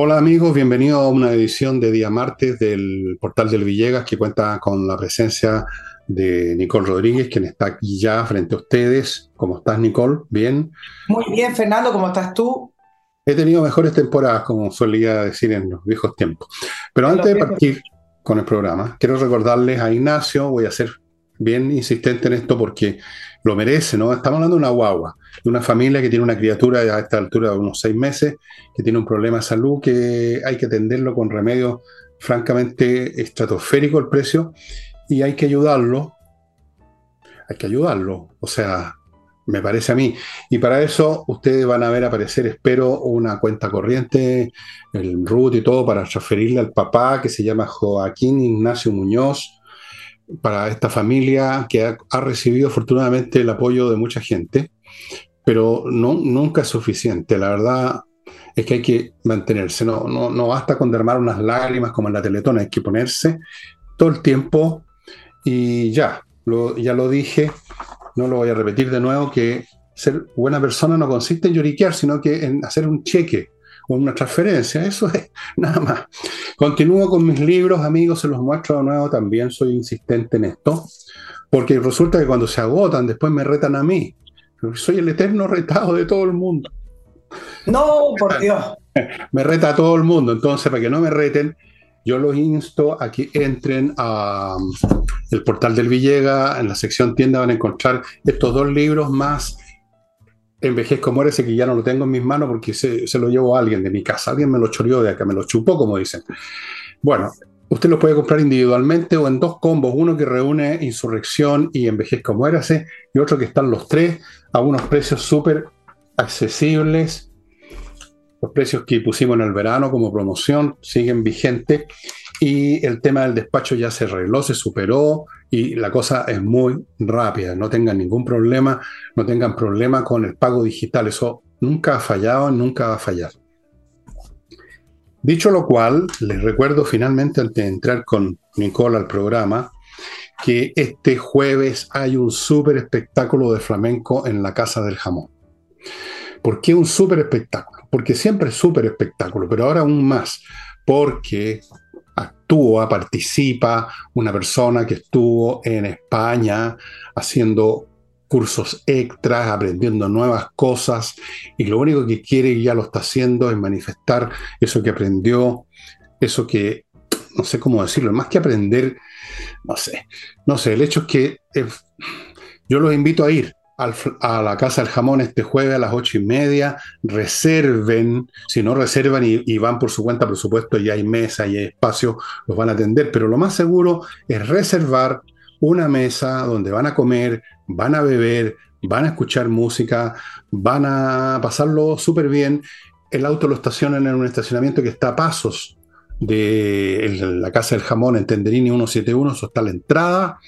Hola amigos, bienvenidos a una edición de día martes del portal del Villegas que cuenta con la presencia de Nicole Rodríguez, quien está aquí ya frente a ustedes. ¿Cómo estás Nicole? ¿Bien? Muy bien, Fernando, ¿cómo estás tú? He tenido mejores temporadas, como solía decir en los viejos tiempos. Pero antes de partir con el programa, quiero recordarles a Ignacio, voy a ser bien insistente en esto porque lo merece, ¿no? Estamos hablando de una guagua, de una familia que tiene una criatura a esta altura de unos seis meses, que tiene un problema de salud, que hay que atenderlo con remedios francamente estratosférico el precio, y hay que ayudarlo, hay que ayudarlo, o sea, me parece a mí. Y para eso ustedes van a ver aparecer, espero, una cuenta corriente, el root y todo, para transferirle al papá que se llama Joaquín Ignacio Muñoz, para esta familia que ha, recibido afortunadamente el apoyo de mucha gente, pero no, nunca es suficiente. La verdad es que hay que mantenerse, no, no, no basta con derramar unas lágrimas como en la teletona, hay que ponerse todo el tiempo. Y ya, ya lo dije, no lo voy a repetir de nuevo, que ser buena persona no consiste en lloriquear, sino que en hacer un cheque o una transferencia, eso es nada más. Continúo con mis libros, amigos, se los muestro de nuevo, también soy insistente en esto, porque resulta que cuando se agotan, después me retan a mí. Soy el eterno retado de todo el mundo. No, por Dios. me reta a todo el mundo, entonces para que no me reten, yo los insto a que entren a um, el portal del Villega, en la sección tienda van a encontrar estos dos libros más Envejezco Muérese, que ya no lo tengo en mis manos porque se, lo llevo a alguien de mi casa, alguien me lo choreó de acá, me lo chupó, como dicen. Bueno, usted lo puede comprar individualmente o en dos combos, uno que reúne Insurrección y Envejezco Muérase, y otro que están los tres a unos precios súper accesibles. Los precios que pusimos en el verano como promoción siguen vigentes y el tema del despacho ya se arregló, se superó y la cosa es muy rápida. No tengan ningún problema, no tengan problema con el pago digital. Eso nunca ha fallado, nunca va a fallar. Dicho lo cual, les recuerdo finalmente antes de entrar con Nicole al programa que este jueves hay un súper espectáculo de flamenco en la Casa del Jamón. ¿Por qué un súper espectáculo? porque siempre es súper espectáculo, pero ahora aún más, porque actúa, participa una persona que estuvo en España haciendo cursos extras, aprendiendo nuevas cosas, y lo único que quiere y ya lo está haciendo es manifestar eso que aprendió, eso que, no sé cómo decirlo, más que aprender, no sé, no sé, el hecho es que eh, yo los invito a ir, a la Casa del Jamón este jueves a las ocho y media. Reserven, si no reservan y, van por su cuenta, por supuesto, ya hay mesa y hay espacio, los van a atender, pero lo más seguro es reservar una mesa donde van a comer, van a beber, van a escuchar música, van a pasarlo súper bien. El auto lo estacionan en un estacionamiento que está a pasos de la Casa del Jamón en Tenderini 171, eso está a la entrada.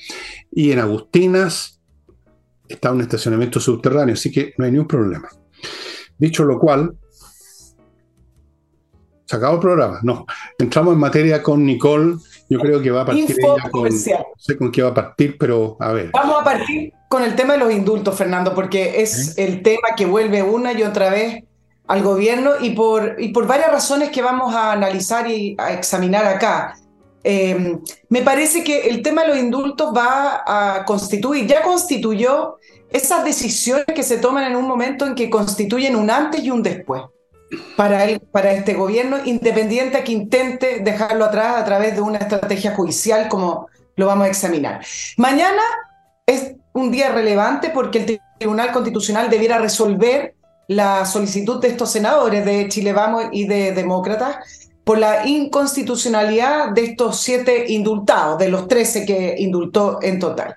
Y en Agustinas, está un estacionamiento subterráneo, así que no hay ningún problema. Dicho lo cual, ¿se acabó el programa? No. Entramos en materia con Nicole. Yo creo que va a partir ella con. No sé con qué va a partir, pero a ver. Vamos a partir con el tema de los indultos, Fernando, porque es el tema que vuelve una y otra vez al gobierno y por, y por varias razones que vamos a analizar y a examinar acá. Eh, me parece que el tema de los indultos va a constituir, ya constituyó esas decisiones que se toman en un momento en que constituyen un antes y un después para, para este gobierno, independiente a que intente dejarlo atrás a través de una estrategia judicial como lo vamos a examinar. Mañana es un día relevante porque el Tribunal Constitucional debiera resolver la solicitud de estos senadores de Chile Vamos y de Demócratas por la inconstitucionalidad de estos siete indultados, de los trece que indultó en total.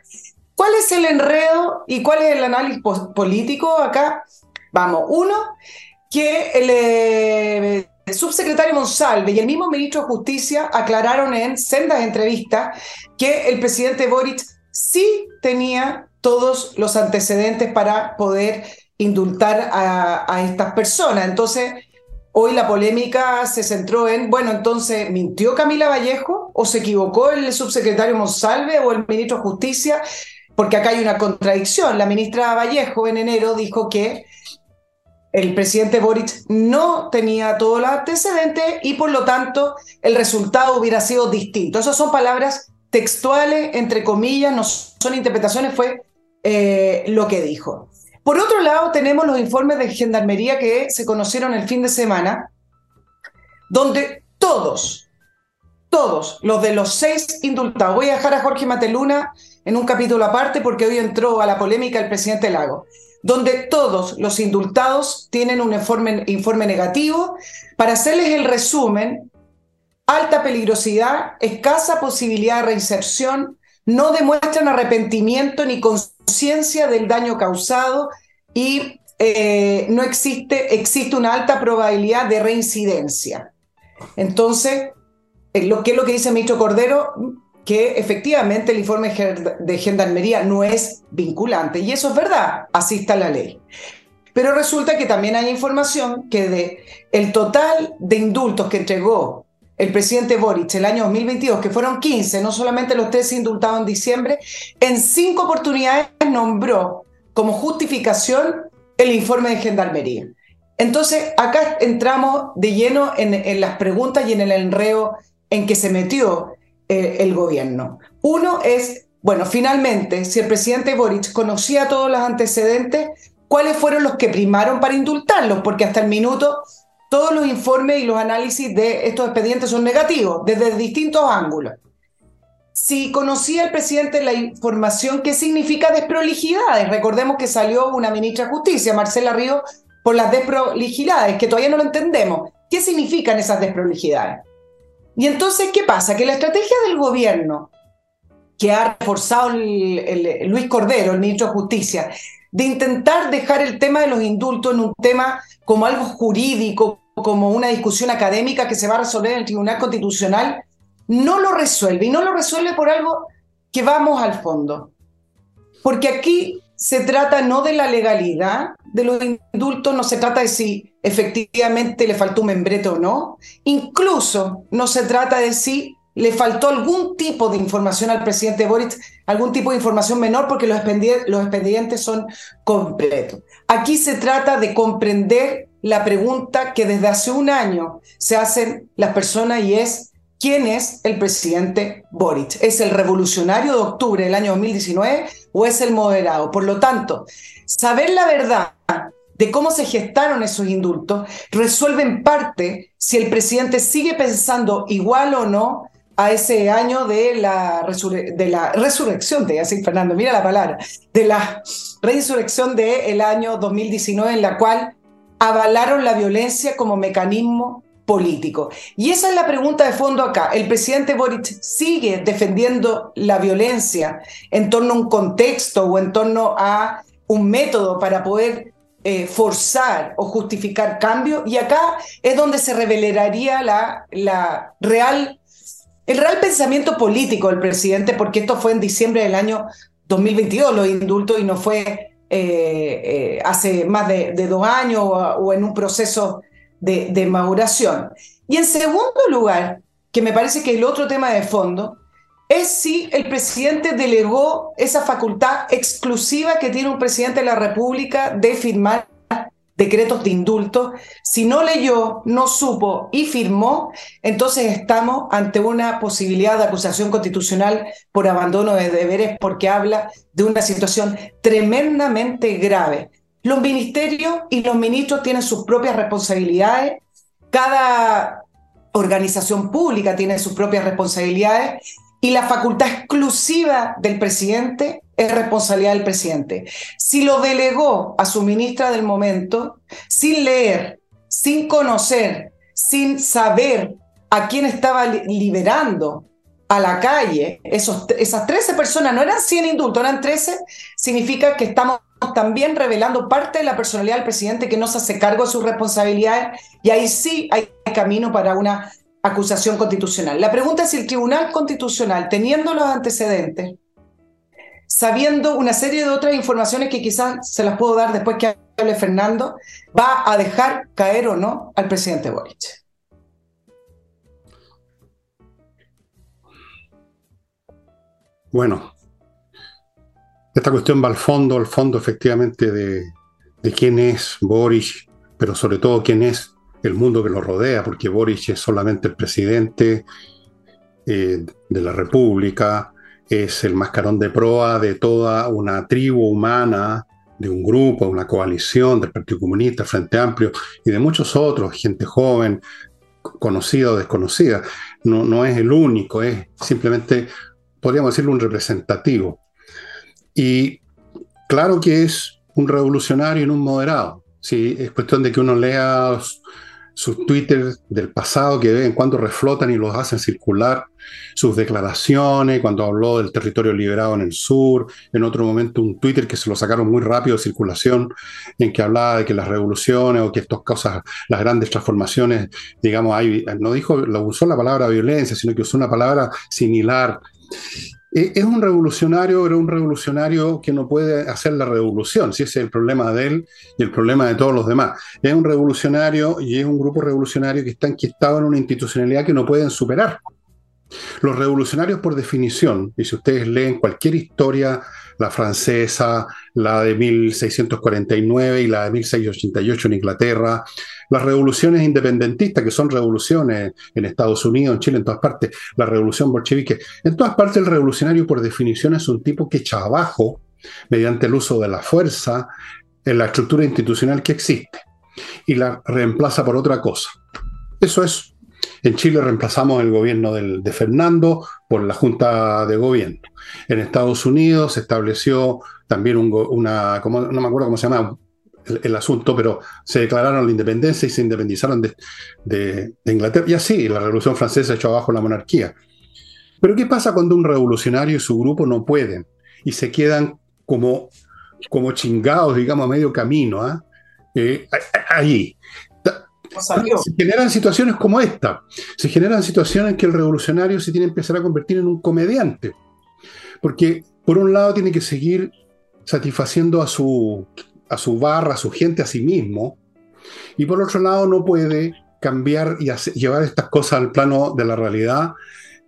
¿Cuál es el enredo y cuál es el análisis político acá? Vamos, uno, que eh, el, subsecretario Monsalve y el mismo ministro de Justicia aclararon en sendas entrevistas que el presidente Boric sí tenía todos los antecedentes para poder indultar a, a estas personas. Entonces, Hoy la polémica se centró en, bueno, entonces, ¿mintió Camila Vallejo o se equivocó el subsecretario Monsalve o el ministro de Justicia? Porque acá hay una contradicción. La ministra Vallejo en enero dijo que el presidente Boric no tenía todos los antecedentes y por lo tanto el resultado hubiera sido distinto. Esas son palabras textuales, entre comillas, no son interpretaciones, fue eh, lo que dijo. Por otro lado, tenemos los informes de Gendarmería que se conocieron el fin de semana, donde todos, todos los de los seis indultados, voy a dejar a Jorge Mateluna en un capítulo aparte porque hoy entró a la polémica el presidente Lago, donde todos los indultados tienen un informe, informe negativo. Para hacerles el resumen, alta peligrosidad, escasa posibilidad de reinserción, no demuestran arrepentimiento ni conciencia del daño causado y eh, no existe, existe una alta probabilidad de reincidencia. Entonces, eh, lo es lo que dice el ministro Cordero, que efectivamente el informe de Gendarmería no es vinculante. Y eso es verdad, así está la ley. Pero resulta que también hay información que de el total de indultos que entregó el presidente Boric el año 2022, que fueron 15, no solamente los tres indultados en diciembre, en cinco oportunidades nombró como justificación el informe de Gendarmería. Entonces, acá entramos de lleno en, las preguntas y en el enreo en que se metió eh, el gobierno. Uno es, bueno, finalmente, si el presidente Boric conocía todos los antecedentes, ¿cuáles fueron los que primaron para indultarlos? Porque hasta el minuto todos los informes y los análisis de estos expedientes son negativos, desde distintos ángulos. Si conocía el presidente la información, ¿qué significa desprolijidades? Recordemos que salió una ministra de Justicia, Marcela Río, por las desprolijidades, que todavía no lo entendemos. ¿Qué significan esas desprolijidades? Y entonces, ¿qué pasa? Que la estrategia del gobierno, que ha reforzado Luis Cordero, el ministro de Justicia, de intentar dejar el tema de los indultos en un tema como algo jurídico, como una discusión académica que se va a resolver en el Tribunal Constitucional, no lo resuelve. Y no lo resuelve por algo que vamos al fondo. Porque aquí se trata no de la legalidad de los indultos, no se trata de si efectivamente le faltó un membrete o no. Incluso no se trata de si le faltó algún tipo de información al presidente Boric, algún tipo de información menor, porque los expedientes, los expedientes son completos. Aquí se trata de comprender la pregunta que desde hace un año se hacen las personas y es, ¿quién es el presidente Boric? ¿Es el revolucionario de octubre del año 2019 o es el moderado? Por lo tanto, saber la verdad de cómo se gestaron esos indultos resuelve en parte si el presidente sigue pensando igual o no a ese año de la, resurrección, te Fernando, mira la palabra, de la resurrección del año 2019 en la cual avalaron la violencia como mecanismo político. Y esa es la pregunta de fondo acá. ¿El presidente Boric sigue defendiendo la violencia en torno a un contexto o en torno a un método para poder eh, forzar o justificar cambio? Y acá es donde se revelaría la, la real, el real pensamiento político del presidente, porque esto fue en diciembre del año 2022, los indultos, y no fue eh, eh, hace más de, dos años o, en un proceso de, de maduración. Y en segundo lugar, que me parece que el otro tema de fondo, es si el presidente delegó esa facultad exclusiva que tiene un presidente de la República de firmar decretos de indulto. Si no leyó, no supo y firmó, entonces estamos ante una posibilidad de acusación constitucional por abandono de deberes porque habla de una situación tremendamente grave. Los ministerios y los ministros tienen sus propias responsabilidades, cada organización pública tiene sus propias responsabilidades y la facultad exclusiva del presidente es responsabilidad del presidente. Si lo delegó a su ministra del momento, sin leer, sin conocer, sin saber a quién estaba liberando a la calle, esos, esas 13 personas, no eran 100 indultos, eran 13, significa que estamos también revelando parte de la personalidad del presidente que no se hace cargo de sus responsabilidades y ahí sí hay camino para una acusación constitucional. La pregunta es si el Tribunal Constitucional, teniendo los antecedentes, sabiendo una serie de otras informaciones que quizás se las puedo dar después que hable Fernando, va a dejar caer o no al presidente Boric. Bueno, esta cuestión va al fondo, al fondo efectivamente de, quién es Boric, pero sobre todo quién es el mundo que lo rodea, porque Boric es solamente el presidente eh, de la República, es el mascarón de proa de toda una tribu humana, de un grupo, una coalición del Partido Comunista, Frente Amplio y de muchos otros, gente joven, conocida o desconocida. No, no es el único, es simplemente, podríamos decirlo, un representativo. Y claro que es un revolucionario y un moderado. Sí, es cuestión de que uno lea sus Twitter del pasado que de vez en cuando reflotan y los hacen circular, sus declaraciones, cuando habló del territorio liberado en el sur, en otro momento un Twitter que se lo sacaron muy rápido de circulación, en que hablaba de que las revoluciones o que estas cosas, las grandes transformaciones, digamos, hay, no dijo, lo usó la palabra violencia, sino que usó una palabra similar. Eh, es un revolucionario, pero un revolucionario que no puede hacer la revolución, si ese es el problema de él y el problema de todos los demás. Es un revolucionario y es un grupo revolucionario que está enquistado en una institucionalidad que no pueden superar. Los revolucionarios, por definición, y si ustedes leen cualquier historia, la francesa, la de 1649 y la de 1688 en Inglaterra, las revoluciones independentistas, que son revoluciones en Estados Unidos, en Chile, en todas partes, la revolución bolchevique, en todas partes el revolucionario por definición es un tipo que echa abajo, mediante el uso de la fuerza, en la estructura institucional que existe y la reemplaza por otra cosa. Eso es en Chile reemplazamos el gobierno de Fernando por la Junta de Gobierno. En Estados Unidos se estableció también una, no me acuerdo cómo se llama el, asunto, pero se declararon la independencia y se independizaron de, Inglaterra. Y así, la Revolución Francesa echó abajo la monarquía. Pero ¿qué pasa cuando un revolucionario y su grupo no pueden y se quedan como, como chingados, digamos, a medio camino, ¿ah? eh, ahí? Se generan situaciones como esta. Se generan situaciones en que el revolucionario se tiene que empezar a convertir en un comediante. Porque, por un lado, tiene que seguir satisfaciendo a su, a su barra, a su gente, a sí mismo. Y por otro lado, no puede cambiar y llevar estas cosas al plano de la realidad.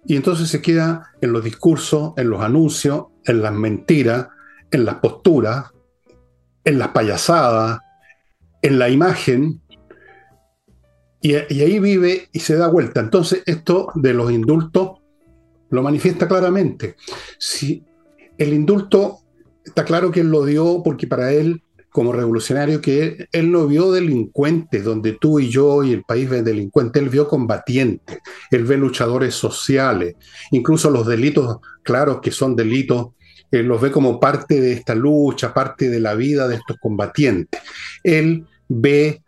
Y entonces se queda en los discursos, en los anuncios, en las mentiras, en las posturas, en las payasadas, en la imagen, y, ahí vive y se da vuelta. Entonces, esto de los indultos lo manifiesta claramente. Si el indulto está claro que él lo dio porque para él, como revolucionario, que él, no vio delincuentes, donde tú y yo y el país ven delincuentes, él vio combatientes, él ve luchadores sociales, incluso los delitos claros que son delitos, él los ve como parte de esta lucha, parte de la vida de estos combatientes. Él ve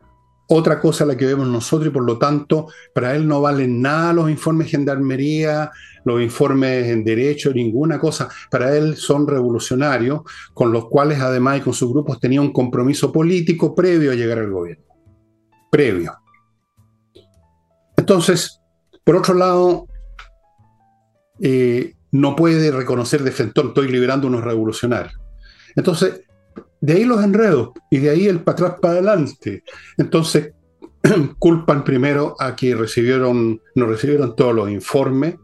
otra cosa la que vemos nosotros y por lo tanto para él no valen nada los informes de gendarmería, los informes en derecho, ninguna cosa. Para él son revolucionarios, con los cuales además y con sus grupos tenía un compromiso político previo a llegar al gobierno. Previo. Entonces, por otro lado, eh, no puede reconocer de frente, estoy liberando unos revolucionarios. Entonces, de ahí los enredos y de ahí el para atrás para adelante. Entonces, culpan primero a que recibieron, no recibieron todos los informes,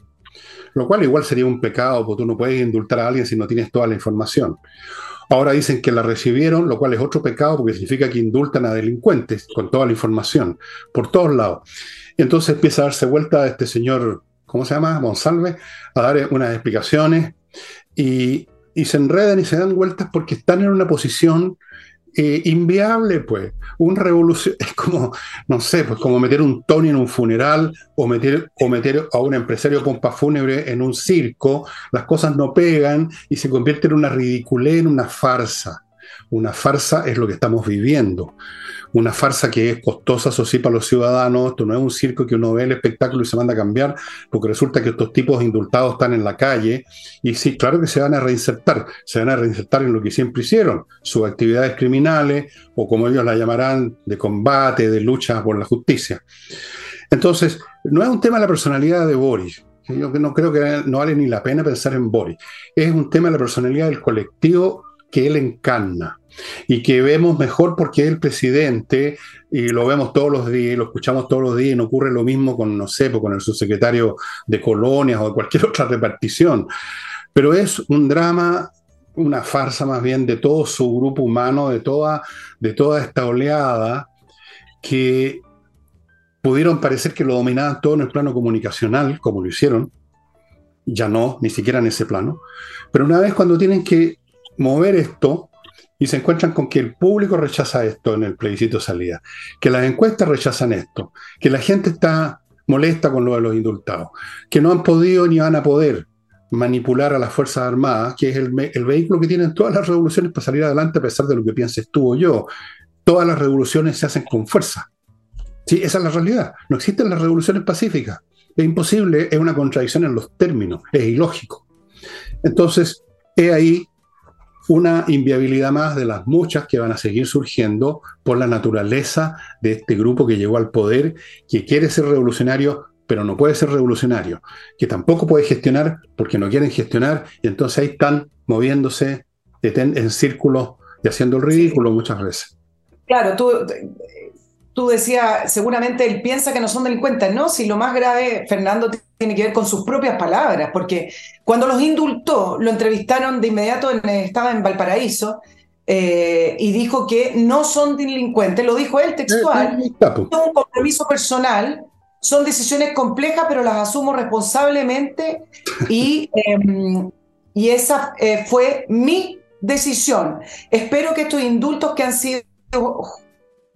lo cual igual sería un pecado, porque tú no puedes indultar a alguien si no tienes toda la información. Ahora dicen que la recibieron, lo cual es otro pecado porque significa que indultan a delincuentes con toda la información, por todos lados. Entonces empieza a darse vuelta a este señor, ¿cómo se llama? Monsalve, a dar unas explicaciones y, y se enredan y se dan vueltas porque están en una posición eh, inviable, pues. Un revolución es como, no sé, pues como meter un Tony en un funeral o meter, o meter a un empresario pompa fúnebre en un circo. Las cosas no pegan y se convierte en una ridiculez, en una farsa. Una farsa es lo que estamos viviendo una farsa que es costosa, eso sí, para los ciudadanos. Esto no es un circo que uno ve el espectáculo y se manda a cambiar, porque resulta que estos tipos indultados están en la calle y sí, claro que se van a reinsertar, se van a reinsertar en lo que siempre hicieron, sus actividades criminales o como ellos la llamarán, de combate, de lucha por la justicia. Entonces, no es un tema de la personalidad de Boris. Yo no creo que no vale ni la pena pensar en Boris. Es un tema de la personalidad del colectivo que él encarna y que vemos mejor porque es el presidente y lo vemos todos los días, lo escuchamos todos los días y no ocurre lo mismo con, no sé, pues, con el subsecretario de colonias o de cualquier otra repartición. Pero es un drama, una farsa más bien de todo su grupo humano, de toda, de toda esta oleada que pudieron parecer que lo dominaban todo en el plano comunicacional, como lo hicieron, ya no, ni siquiera en ese plano, pero una vez cuando tienen que mover esto y se encuentran con que el público rechaza esto en el plebiscito salida, que las encuestas rechazan esto, que la gente está molesta con lo de los indultados, que no han podido ni van a poder manipular a las Fuerzas Armadas, que es el, vehículo que tienen todas las revoluciones para salir adelante a pesar de lo que pienses tú o yo. Todas las revoluciones se hacen con fuerza. Sí, esa es la realidad. No existen las revoluciones pacíficas. Es imposible, es una contradicción en los términos, es ilógico. Entonces, he ahí una inviabilidad más de las muchas que van a seguir surgiendo por la naturaleza de este grupo que llegó al poder, que quiere ser revolucionario, pero no puede ser revolucionario, que tampoco puede gestionar porque no quieren gestionar, y entonces ahí están moviéndose en círculos y haciendo el ridículo muchas veces. Claro, tú, tú decías, seguramente él piensa que no son delincuentes, ¿no? Si lo más grave, Fernando, tiene que ver con sus propias palabras, porque cuando los indultó, lo entrevistaron de inmediato, estaba en Valparaíso, eh, y dijo que no son delincuentes, lo dijo él textual, es un compromiso personal, son decisiones complejas, pero las asumo responsablemente y, em, y esa eh, fue mi decisión. Espero que estos indultos que han sido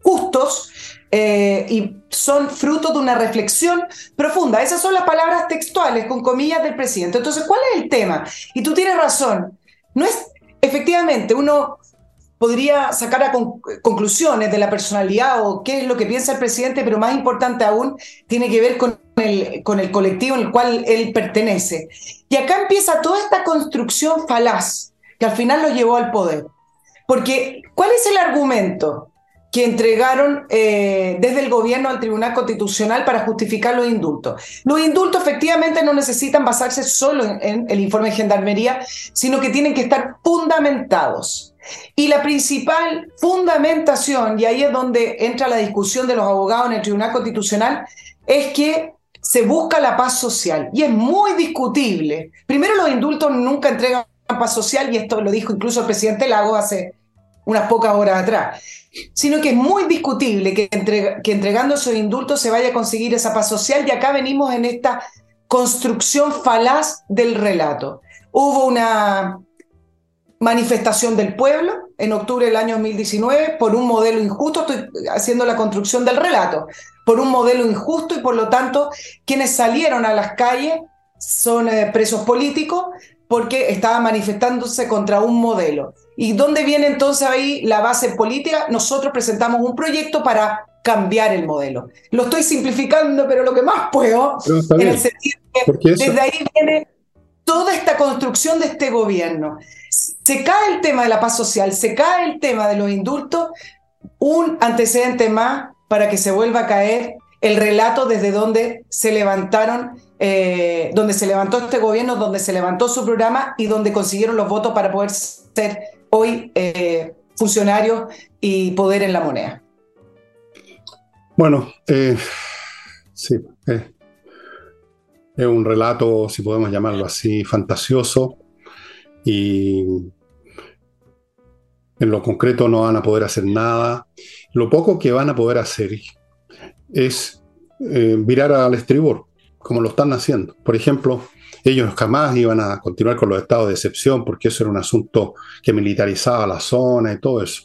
justos eh, y son fruto de una reflexión profunda. Esas son las palabras textuales, con comillas, del presidente. Entonces, ¿cuál es el tema? Y tú tienes razón. No es, efectivamente, uno podría sacar a conclusiones de la personalidad o qué es lo que piensa el presidente, pero más importante aún, tiene que ver con el, con el colectivo en el cual él pertenece. Y acá empieza toda esta construcción falaz que al final lo llevó al poder. Porque, ¿cuál es el argumento? Que entregaron eh, desde el gobierno al Tribunal Constitucional para justificar los indultos. Los indultos efectivamente no necesitan basarse solo en, el informe de Gendarmería, sino que tienen que estar fundamentados. Y la principal fundamentación, y ahí es donde entra la discusión de los abogados en el Tribunal Constitucional, es que se busca la paz social. Y es muy discutible. Primero, los indultos nunca entregan paz social, y esto lo dijo incluso el presidente Lago hace unas pocas horas atrás sino que es muy discutible que, entregando esos indultos se vaya a conseguir esa paz social y acá venimos en esta construcción falaz del relato. Hubo una manifestación del pueblo en octubre del año 2019 por un modelo injusto, estoy haciendo la construcción del relato, por un modelo injusto y por lo tanto quienes salieron a las calles son eh, presos políticos porque estaban manifestándose contra un modelo. ¿Y dónde viene entonces ahí la base política? Nosotros presentamos un proyecto para cambiar el modelo. Lo estoy simplificando, pero lo que más puedo, en el sentido que desde ahí viene toda esta construcción de este gobierno. Se cae el tema de la paz social, se cae el tema de los indultos, un antecedente más para que se vuelva a caer el relato desde donde se levantaron, eh, donde se levantó este gobierno, donde se levantó su programa y donde consiguieron los votos para poder ser hoy eh, funcionarios y poder en la moneda. Bueno, eh, sí, es un relato, si podemos llamarlo así, fantasioso y en lo concreto no van a poder hacer nada. Lo poco que van a poder hacer es virar al estribor, como lo están haciendo. Por ejemplo, ellos jamás iban a continuar con los estados de excepción porque eso era un asunto que militarizaba la zona y todo eso.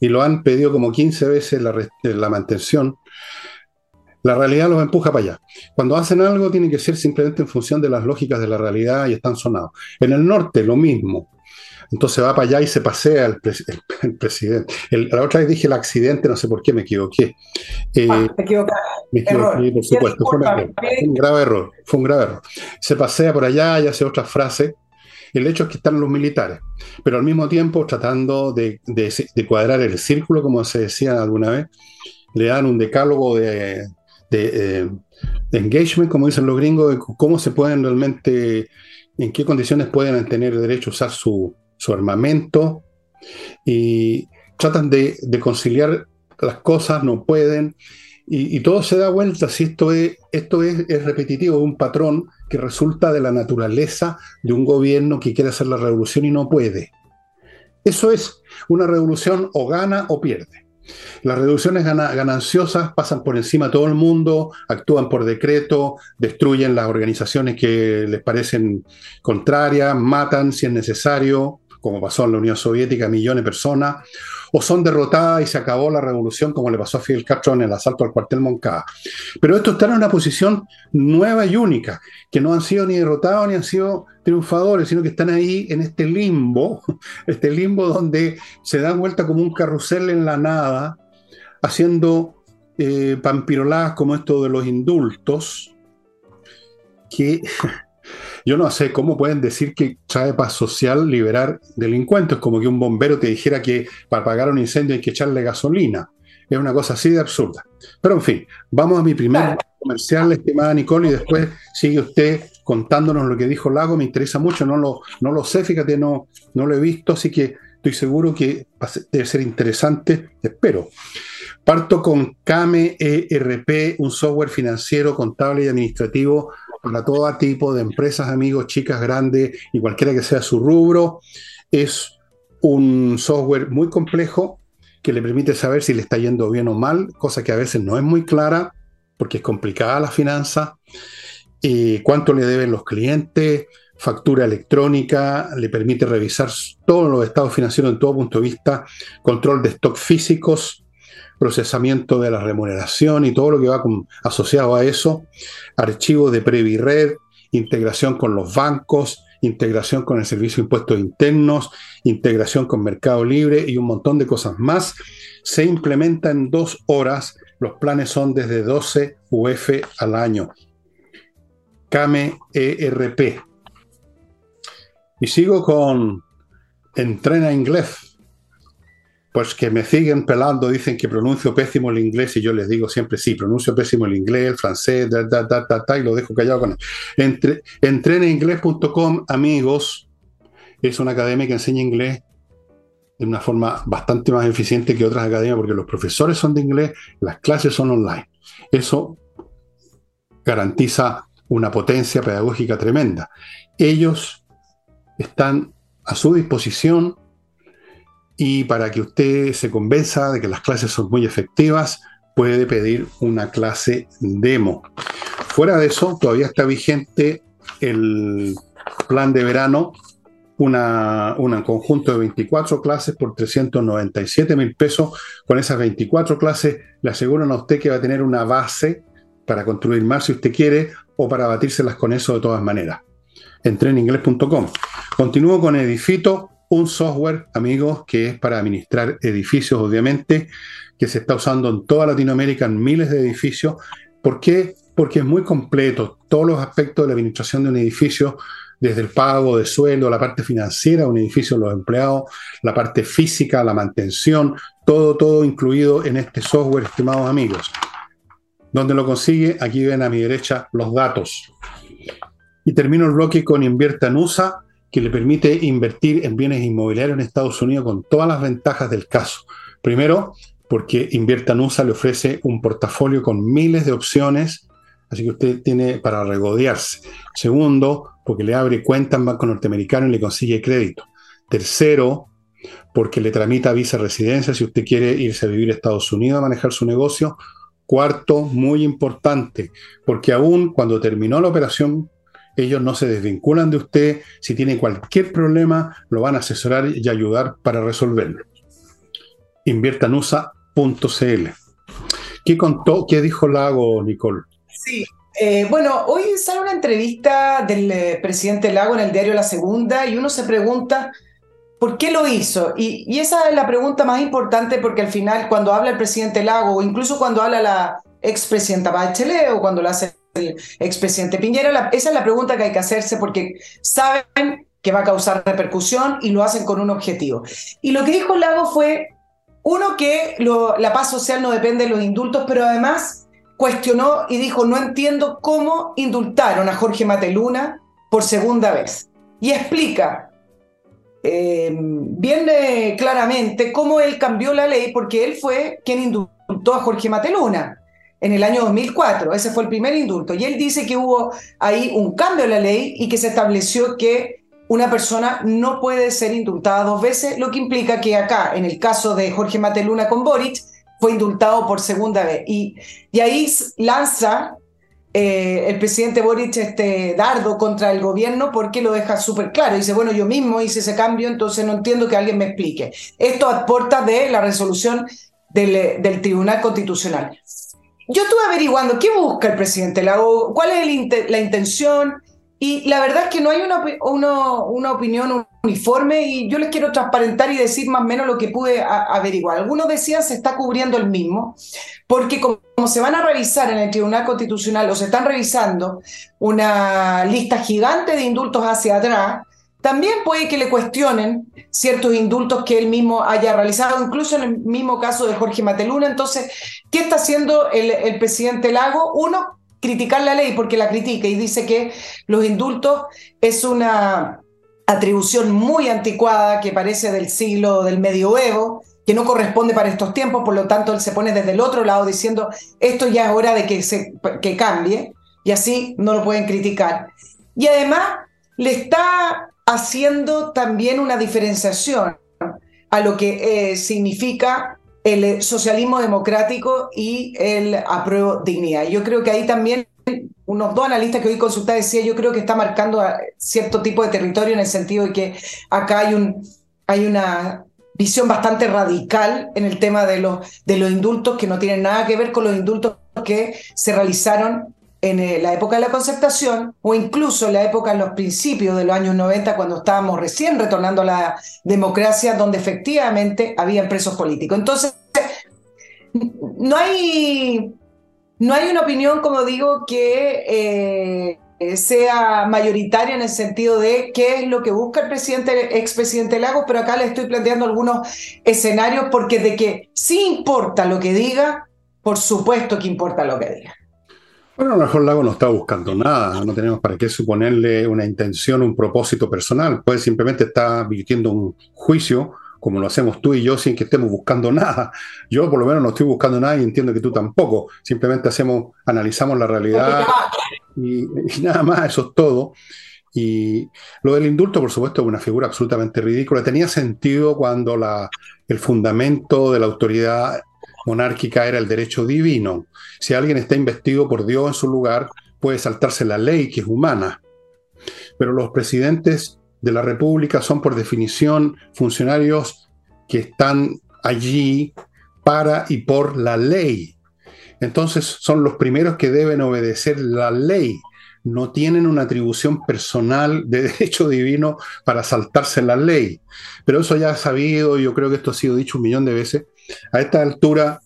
Y lo han pedido como 15 veces la, la mantención. La realidad los empuja para allá. Cuando hacen algo tiene que ser simplemente en función de las lógicas de la realidad y están sonados. En el norte lo mismo. Entonces va para allá y se pasea el, presidente. la otra vez dije el accidente, no sé por qué me equivoqué. Eh, ah, te equivocaste. Me equivoqué, por supuesto. Fue, un grave error. Fue un grave error. Se pasea por allá y hace otras frases. El hecho es que están los militares, pero al mismo tiempo tratando de, cuadrar el círculo, como se decía alguna vez, le dan un decálogo de, eh, de engagement, como dicen los gringos, de cómo se pueden realmente, en qué condiciones pueden tener derecho a usar su, su armamento y tratan de, conciliar las cosas, no pueden, y, todo se da vuelta si esto, es, esto es, repetitivo, un patrón que resulta de la naturaleza de un gobierno que quiere hacer la revolución y no puede. Eso es, una revolución o gana o pierde. Las reducciones gananciosas pasan por encima de todo el mundo, actúan por decreto, destruyen las organizaciones que les parecen contrarias, matan si es necesario, como pasó en la Unión Soviética, millones de personas, o son derrotadas y se acabó la revolución, como le pasó a Fidel Castro en el asalto al cuartel Moncada. Pero esto está en una posición nueva y única, que no han sido ni derrotados ni han sido triunfadores, sino que están ahí en este limbo, este limbo donde se dan vuelta como un carrusel en la nada, haciendo eh, pampiroladas como esto de los indultos, que yo no sé cómo pueden decir que trae paz social liberar delincuentes, como que un bombero te dijera que para apagar un incendio hay que echarle gasolina. Es una cosa así de absurda. Pero en fin, vamos a mi primer comercial, estimada Nicole, y después sigue usted contándonos lo que dijo Lago. Me interesa mucho, no lo, no lo sé, fíjate, no, no lo he visto, así que estoy seguro que debe ser interesante, espero. Parto con CAME ERP, un software financiero, contable y administrativo para todo tipo de empresas, amigos, chicas, grandes y cualquiera que sea su rubro. Es un software muy complejo que le permite saber si le está yendo bien o mal, cosa que a veces no es muy clara porque es complicada la finanza. y cuánto le deben los clientes, factura electrónica, le permite revisar todos los estados financieros en todo punto de vista, control de stock físicos, procesamiento de la remuneración y todo lo que va asociado a eso, archivos de Previred, integración con los bancos, integración con el Servicio de Impuestos Internos, integración con Mercado Libre y un montón de cosas más. Se implementa en dos horas. Los planes son desde 12 UF al año. CAME ERP. Y sigo con Entrena Inglés pues que me siguen pelando, dicen que pronuncio pésimo el inglés y yo les digo siempre sí, pronuncio pésimo el inglés, el francés, da, da, da, y lo dejo callado con él. Entre, entrenainglés.com, amigos, es una academia que enseña inglés de una forma bastante más eficiente que otras academias porque los profesores son de inglés, las clases son online. Eso garantiza una potencia pedagógica tremenda. Ellos están a su disposición y para que usted se convenza de que las clases son muy efectivas, puede pedir una clase demo. Fuera de eso, todavía está vigente el plan de verano, una, un conjunto de 24 clases por 397 mil pesos. Con esas 24 clases le aseguran a usted que va a tener una base para construir más si usted quiere o para batírselas con eso de todas maneras. Entré en. Continúo con Edifito, un software, amigos, que es para administrar edificios, obviamente, que se está usando en toda Latinoamérica, en miles de edificios. ¿Por qué? Porque es muy completo. Todos los aspectos de la administración de un edificio, desde el pago de sueldo, la parte financiera de un edificio, los empleados, la parte física, la mantención, todo, todo incluido en este software, estimados amigos. ¿Dónde lo consigue? Aquí ven a mi derecha los datos. Y termino el bloque con Invierta en USA, que le permite invertir en bienes inmobiliarios en Estados Unidos con todas las ventajas del caso. Primero, porque Inviertanusa le ofrece un portafolio con miles de opciones, así que usted tiene para regodearse. Segundo, porque le abre cuenta en Banco Norteamericano y le consigue crédito. Tercero, porque le tramita visa residencia si usted quiere irse a vivir a Estados Unidos a manejar su negocio. Cuarto, muy importante, porque aún cuando terminó la operación ellos no se desvinculan de usted. Si tiene cualquier problema, lo van a asesorar y ayudar para resolverlo. Inviertanusa.cl. ¿Qué contó, qué dijo Lago, Nicole? Sí, eh, bueno, hoy sale una entrevista del eh, presidente Lago en el diario La Segunda y uno se pregunta por qué lo hizo. Y, y, esa es la pregunta más importante porque al final cuando habla el presidente Lago o incluso cuando habla la expresidenta Bachelet o cuando lo hace el expresidente Piñera? esa es la pregunta que hay que hacerse porque saben que va a causar repercusión y lo hacen con un objetivo. Y lo que dijo Lago fue, uno, que la paz social no depende de los indultos, pero además cuestionó y dijo, no entiendo cómo indultaron a Jorge Mateluna por segunda vez. Y explica eh, bien claramente cómo él cambió la ley, porque él fue quien indultó a Jorge Mateluna en el año 2004. Ese fue el primer indulto. Y él dice que hubo ahí un cambio en la ley y que se estableció que una persona no puede ser indultada dos veces, lo que implica que acá, en el caso de Jorge Mateluna con Boric, fue indultado por segunda vez. Y, ahí lanza eh, el presidente Boric este dardo contra el gobierno porque lo deja súper claro. Dice, bueno, yo mismo hice ese cambio, entonces no entiendo que alguien me explique. Esto aporta de la resolución del Tribunal Constitucional. Yo estuve averiguando qué busca el presidente cuál es la intención, y la verdad es que no hay una, una, opinión uniforme y yo les quiero transparentar y decir más o menos lo que pude averiguar. Algunos decían se está cubriendo el mismo, porque como, se van a revisar en el Tribunal Constitucional o se están revisando una lista gigante de indultos hacia atrás, también puede que le cuestionen ciertos indultos que él mismo haya realizado, incluso en el mismo caso de Jorge Mateluna. Entonces, ¿qué está haciendo el, el presidente Lago? Uno, criticar la ley porque la critica y dice que los indultos es una atribución muy anticuada que parece del siglo del medioevo, que no corresponde para estos tiempos, por lo tanto él se pone desde el otro lado diciendo esto ya es hora de que, se, que cambie y así no lo pueden criticar. Y además le está haciendo también una diferenciación a lo que eh, significa el socialismo democrático y el apruebo dignidad. Yo creo que ahí también unos dos analistas que hoy consulté decía, yo creo que está marcando cierto tipo de territorio en el sentido de que acá hay, un, hay una visión bastante radical en el tema de los, de los indultos que no tienen nada que ver con los indultos que se realizaron en eh, la época de la concertación o incluso en la época, en los principios de los años 90, cuando estábamos recién retornando a la democracia, donde efectivamente había presos políticos. Entonces, no hay, no hay una opinión, como digo, que eh, sea mayoritaria en el sentido de qué es lo que busca el presidente, expresidente Lagos, pero acá le estoy planteando algunos escenarios porque de que sí importa lo que diga, por supuesto que importa lo que diga. Bueno, a lo mejor Lago no está buscando nada, no tenemos para qué suponerle una intención, un propósito personal, puede simplemente estar virtiendo un juicio como lo hacemos tú y yo sin que estemos buscando nada. Yo por lo menos no estoy buscando nada y entiendo que tú tampoco. Simplemente hacemos, analizamos la realidad y, y nada más, eso es todo. Y lo del indulto, por supuesto, es una figura absolutamente ridícula. Tenía sentido cuando la, el fundamento de la autoridad monárquica era el derecho divino. Si alguien está investido por Dios en su lugar, puede saltarse la ley que es humana. Pero los presidentes de la República son por definición funcionarios que están allí para y por la ley. Entonces son los primeros que deben obedecer la ley. No tienen una atribución personal de derecho divino para saltarse la ley. Pero eso ya ha sabido, yo creo que esto ha sido dicho un millón de veces, a esta altura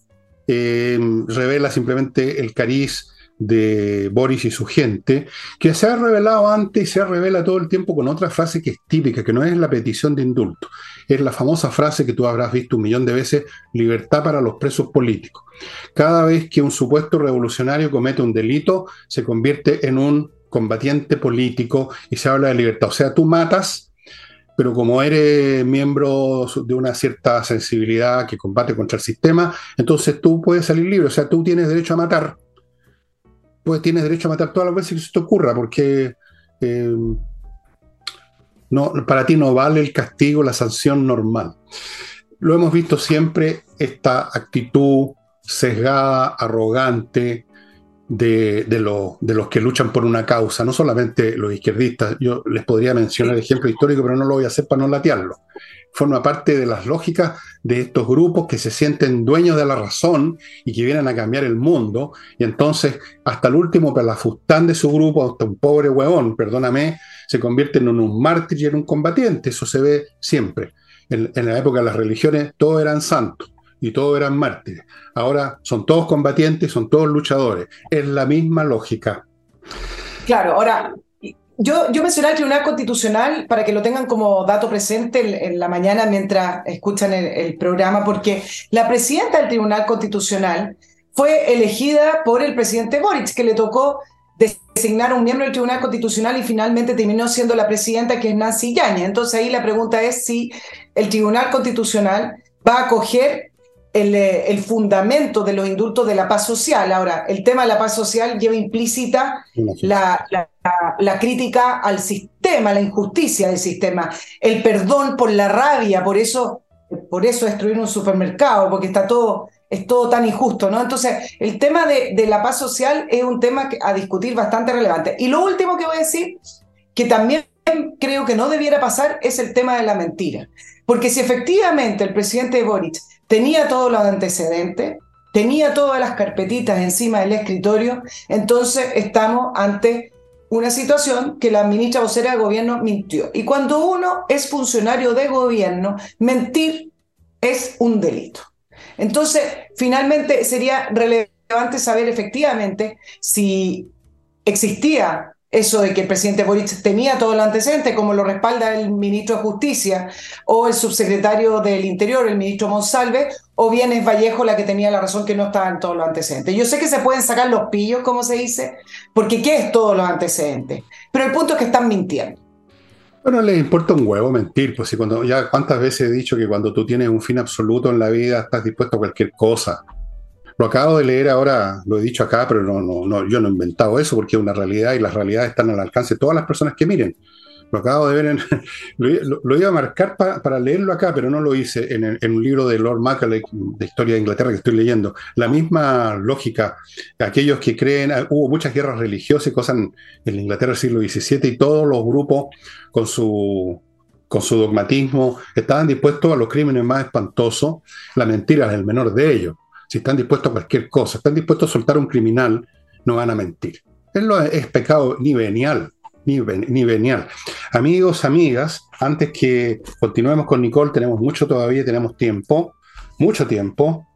eh, revela simplemente el cariz de Boris y su gente, que se ha revelado antes y se revela todo el tiempo con otra frase que es típica, que no es la petición de indulto, es la famosa frase que tú habrás visto un millón de veces, libertad para los presos políticos. Cada vez que un supuesto revolucionario comete un delito, se convierte en un combatiente político y se habla de libertad. O sea, tú matas pero como eres miembro de una cierta sensibilidad que combate contra el sistema, entonces tú puedes salir libre, o sea, tú tienes derecho a matar, pues tienes derecho a matar todas las veces que se te ocurra, porque eh, no, para ti no vale el castigo, la sanción normal. Lo hemos visto siempre, esta actitud sesgada, arrogante, de, de, los que luchan por una causa, no solamente los izquierdistas, yo les podría mencionar ejemplo histórico, pero no lo voy a hacer para no latearlo. Forma parte de las lógicas de estos grupos que se sienten dueños de la razón y que vienen a cambiar el mundo, y entonces hasta el último pelafustán de su grupo, hasta un pobre huevón, perdóname, se convierten en un mártir y en un combatiente, eso se ve siempre. En, en la época de las religiones todos eran santos y todos eran mártires. Ahora son todos combatientes, son todos luchadores. Es la misma lógica. Claro, ahora, yo, yo mencioné el Tribunal Constitucional para que lo tengan como dato presente en, la mañana mientras escuchan el, programa, porque la presidenta del Tribunal Constitucional fue elegida por el presidente Boric, que le tocó designar un miembro del Tribunal Constitucional y finalmente terminó siendo la presidenta, que es Nancy Yañez. Entonces ahí la pregunta es si el Tribunal Constitucional va a acoger eh, el, fundamento de los indultos de la paz social. Ahora, el tema de la paz social lleva implícita la, la, crítica al sistema, la injusticia del sistema, el perdón por la rabia, por eso, por eso destruir un supermercado, porque está todo es todo tan injusto, ¿no? Entonces, el tema de, de la paz social es un tema a discutir bastante relevante. Y lo último que voy a decir, que también creo que no debiera pasar, es el tema de la mentira. Porque si efectivamente el presidente Boric tenía todos los antecedentes, tenía todas las carpetitas encima del escritorio, entonces estamos ante una situación que la ministra vocera de gobierno mintió. Y cuando uno es funcionario de gobierno, mentir es un delito. Entonces, finalmente sería relevante saber efectivamente si existía eso de que el presidente Boric tenía todo el antecedente, como lo respalda el ministro de Justicia o el subsecretario del Interior, el ministro Monsalve, o bien es Vallejo la que tenía la razón que no estaban todos los antecedentes. Yo sé que se pueden sacar los pillos, como se dice, porque ¿qué es todos los antecedentes? Pero el punto es que están mintiendo. Bueno, les importa un huevo mentir, pues si cuando ya cuántas veces he dicho que cuando tú tienes un fin absoluto en la vida estás dispuesto a cualquier cosa. Lo acabo de leer ahora, lo he dicho acá, pero no, no, no, yo no he inventado eso porque es una realidad y las realidades están al alcance de todas las personas que miren. Lo acabo de ver, en, lo, iba a marcar para leerlo acá, pero no lo hice en, un libro de Lord Macaulay de Historia de Inglaterra que estoy leyendo. La misma lógica, aquellos que creen, ah, hubo muchas guerras religiosas y cosas en, Inglaterra del siglo XVII y todos los grupos con su con su dogmatismo, estaban dispuestos a los crímenes más espantosos, la mentira es el menor de ellos si están dispuestos a cualquier cosa, están dispuestos a soltar a un criminal, no van a mentir. Eso es pecado ni venial, ni, ni venial. Amigos, amigas, antes que continuemos con Nicole, tenemos mucho todavía, tenemos tiempo, mucho tiempo,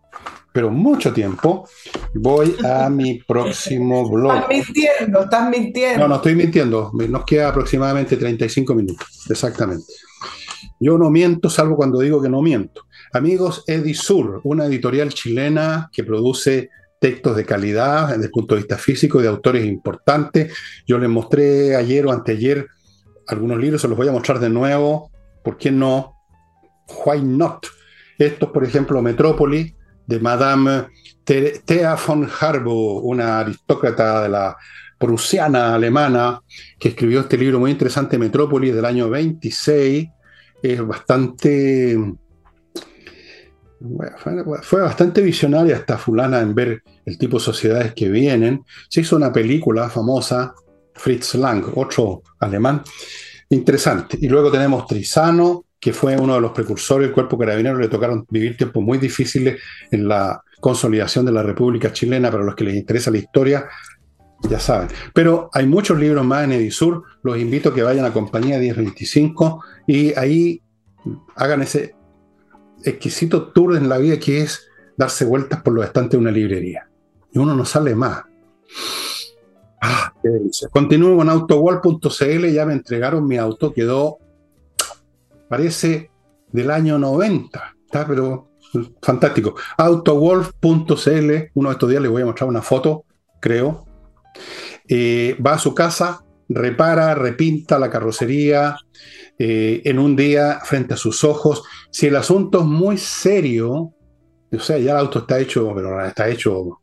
pero mucho tiempo. Voy a mi próximo blog. Estás mintiendo, estás mintiendo. No, no estoy mintiendo. Nos queda aproximadamente 35 minutos, exactamente. Yo no miento, salvo cuando digo que no miento. Amigos, Edisur, una editorial chilena que produce textos de calidad desde el punto de vista físico de autores importantes. Yo les mostré ayer o anteayer algunos libros, se los voy a mostrar de nuevo. ¿Por qué no? Why not? Estos, por ejemplo, Metrópoli, de Madame Thea von Harbo, una aristócrata de la prusiana alemana, que escribió este libro muy interesante, Metrópoli, del año 26. Es bastante fue, bastante visionaria esta fulana en ver el tipo de sociedades que vienen. Se hizo una película famosa, Fritz Lang, otro alemán, interesante. Y luego tenemos Trizano, que fue uno de los precursores del cuerpo carabinero, le tocaron vivir tiempos muy difíciles en la consolidación de la República Chilena, para los que les interesa la historia, ya saben. Pero hay muchos libros más en Edisur, los invito a que vayan a Compañía 1025 y ahí hagan ese exquisito tour en la vida que es darse vueltas por los estantes de una librería. Y uno no sale más. Ah, qué delicia. Continúo con autowall.cl, ya me entregaron mi auto, quedó, parece del año 90, está pero fantástico. Autowolf.cl, uno de estos días les voy a mostrar una foto, creo. Eh, va a su casa, repara, repinta la carrocería, eh, en un día frente a sus ojos. Si el asunto es muy serio, o sea, ya el auto está hecho, pero está hecho,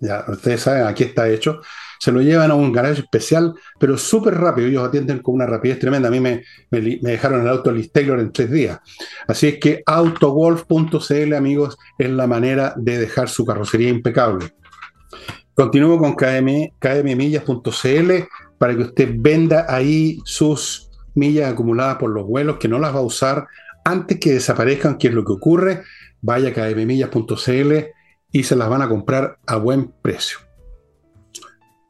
ya ustedes saben, aquí está hecho, se lo llevan a un garaje especial, pero súper rápido. Ellos atienden con una rapidez tremenda. A mí me, me, dejaron el auto Liz Taylor en tres días. Así es que autowolf.cl, amigos, es la manera de dejar su carrocería impecable. Continúo con KM, kmmillas.cl para que usted venda ahí sus millas acumuladas por los vuelos que no las va a usar antes que desaparezcan, ¿qué es lo que ocurre? Vaya a kmmillas.cl y se las van a comprar a buen precio.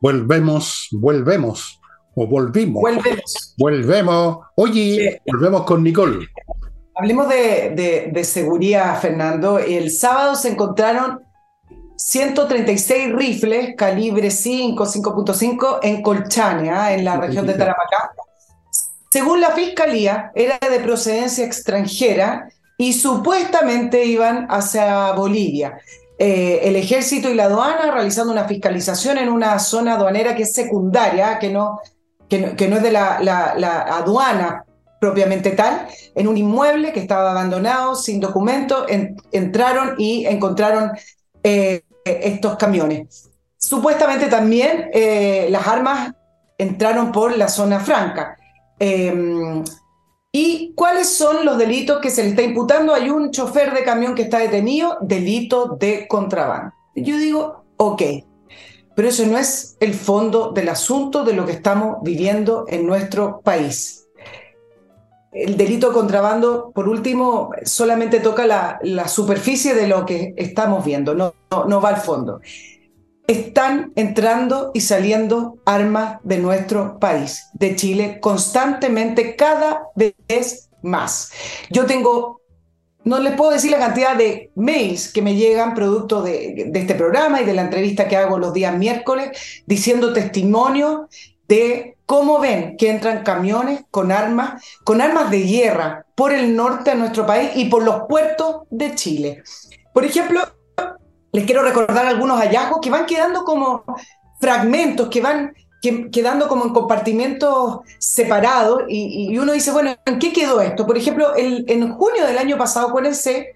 Volvemos, volvemos, o volvimos. Volvemos. Volvemos. Oye, volvemos con Nicole. Hablemos de, de, seguridad, Fernando. El sábado se encontraron 136 rifles calibre 5, 5.5 en Colchania, en la región de Tarapacá según la fiscalía, era de procedencia extranjera y supuestamente iban hacia Bolivia. Eh, el ejército y la aduana realizando una fiscalización en una zona aduanera que es secundaria, que no, que no, es de la, aduana propiamente tal, en un inmueble que estaba abandonado, sin documento, entraron y encontraron eh, estos camiones. Supuestamente también eh, las armas entraron por la zona franca. Em, ¿Y cuáles son los delitos que se le está imputando? Hay un chofer de camión que está detenido, delito de contrabando. Yo digo, ok, pero eso no es el fondo del asunto de lo que estamos viviendo en nuestro país. El delito de contrabando, por último, solamente toca la, superficie de lo que estamos viendo, no, no va al fondo. Están entrando y saliendo armas de nuestro país, de Chile, constantemente, cada vez más. Yo tengo no les puedo decir la cantidad de mails que me llegan producto de, este programa y de la entrevista que hago los días miércoles, diciendo testimonio de cómo ven que entran camiones con armas, con armas de guerra por el norte de nuestro país y por los puertos de Chile. Por ejemplo, les quiero recordar algunos hallazgos que van quedando como fragmentos, que van quedando como en compartimentos separados y, uno dice, bueno, ¿en qué quedó esto? Por ejemplo, en junio del año pasado, acuérdense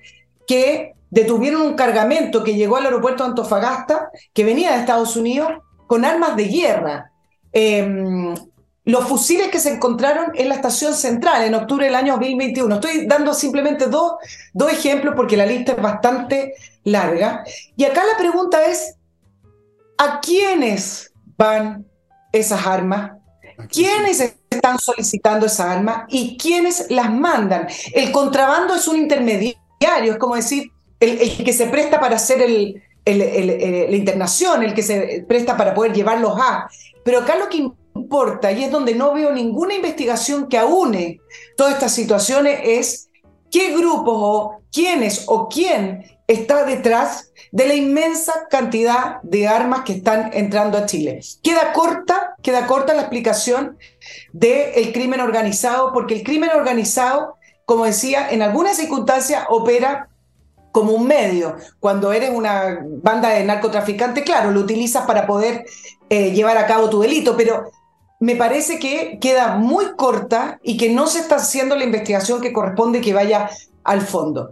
que detuvieron un cargamento que llegó al aeropuerto de Antofagasta, que venía de Estados Unidos, con armas de guerra. Em, los fusiles que se encontraron en la estación central en octubre del año 2021. Estoy dando simplemente dos, dos ejemplos porque la lista es bastante larga. Y acá la pregunta es, ¿a quiénes van esas armas, quiénes están solicitando esas armas y quiénes las mandan. El contrabando es un intermediario, es como decir, el, que se presta para hacer el, la internación, el que se presta para poder llevarlos a. Pero acá lo que importa, y es donde no veo ninguna investigación que aúne todas estas situaciones, es qué grupos o quiénes o quién está detrás de la inmensa cantidad de armas que están entrando a Chile. Queda corta, queda corta la explicación del crimen organizado, porque el crimen organizado, como decía, en algunas circunstancias opera como un medio. Cuando eres una banda de narcotraficantes, claro, lo utilizas para poder eh, llevar a cabo tu delito, pero me parece que queda muy corta y que no se está haciendo la investigación que corresponde que vaya al fondo.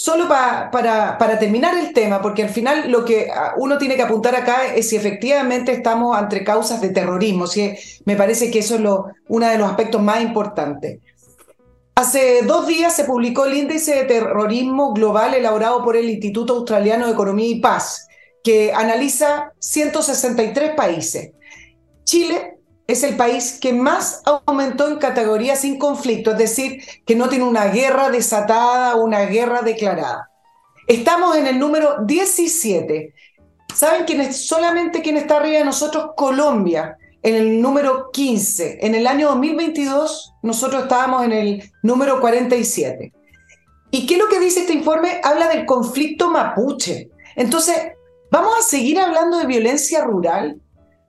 Solo para, para terminar el tema, porque al final lo que ah, uno tiene que apuntar acá es si efectivamente estamos ante causas de terrorismo, si me parece que eso es lo, uno de los aspectos más importantes. Hace dos días se publicó el índice de terrorismo global elaborado por el Instituto Australiano de Economía y Paz, que analiza 163 países. Chile es el país que más aumentó en categoría sin conflicto, es decir, que no tiene una guerra desatada, una guerra declarada. Estamos en el número 17. ¿Saben quién es? Solamente quién está arriba de nosotros? Colombia, en el número 15. En el año 2022 nosotros estábamos en el número 47. ¿Y qué es lo que dice este informe? Habla del conflicto mapuche. Entonces, ¿vamos a seguir hablando de violencia rural?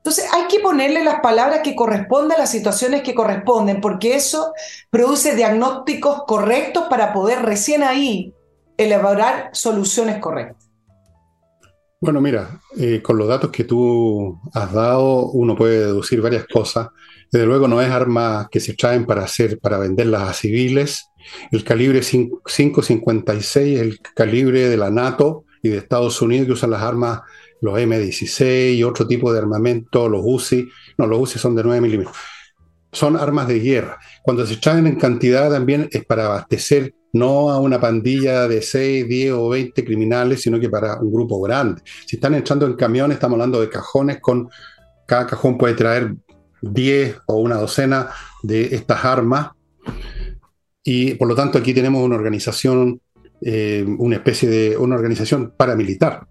Entonces hay que ponerle las palabras que corresponden a las situaciones que corresponden, porque eso produce diagnósticos correctos para poder recién ahí elaborar soluciones correctas. Bueno, mira, eh, con los datos que tú has dado, uno puede deducir varias cosas. Desde luego no es armas que se traen para hacer, para venderlas a civiles. El calibre 5.56 es el calibre de la NATO y de Estados Unidos que usan las armas los M16 y otro tipo de armamento, los UCI, no, los UCI son de 9 milímetros. Son armas de guerra. Cuando se traen en cantidad también es para abastecer no a una pandilla de 6, 10 o 20 criminales, sino que para un grupo grande. Si están entrando en camiones, estamos hablando de cajones con, cada cajón puede traer 10 o una docena de estas armas. Y por lo tanto aquí tenemos una organización, eh, una especie de, una organización paramilitar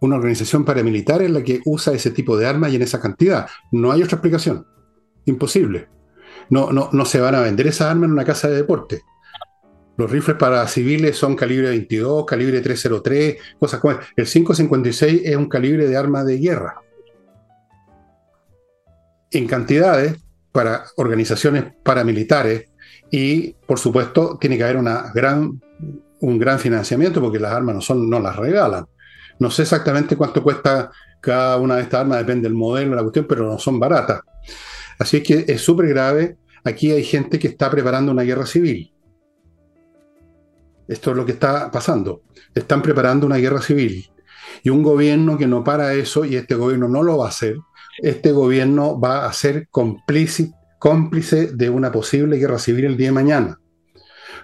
una organización paramilitar en la que usa ese tipo de armas y en esa cantidad. No hay otra explicación. Imposible. No, no, no se van a vender esas armas en una casa de deporte. Los rifles para civiles son calibre 22, calibre 303, cosas como... El 556 es un calibre de arma de guerra. En cantidades para organizaciones paramilitares y, por supuesto, tiene que haber una gran, un gran financiamiento porque las armas no, son, no las regalan. No sé exactamente cuánto cuesta cada una de estas armas, depende del modelo, la cuestión, pero no son baratas. Así que es súper grave. Aquí hay gente que está preparando una guerra civil. Esto es lo que está pasando. Están preparando una guerra civil. Y un gobierno que no para eso, y este gobierno no lo va a hacer, este gobierno va a ser cómplice, cómplice de una posible guerra civil el día de mañana.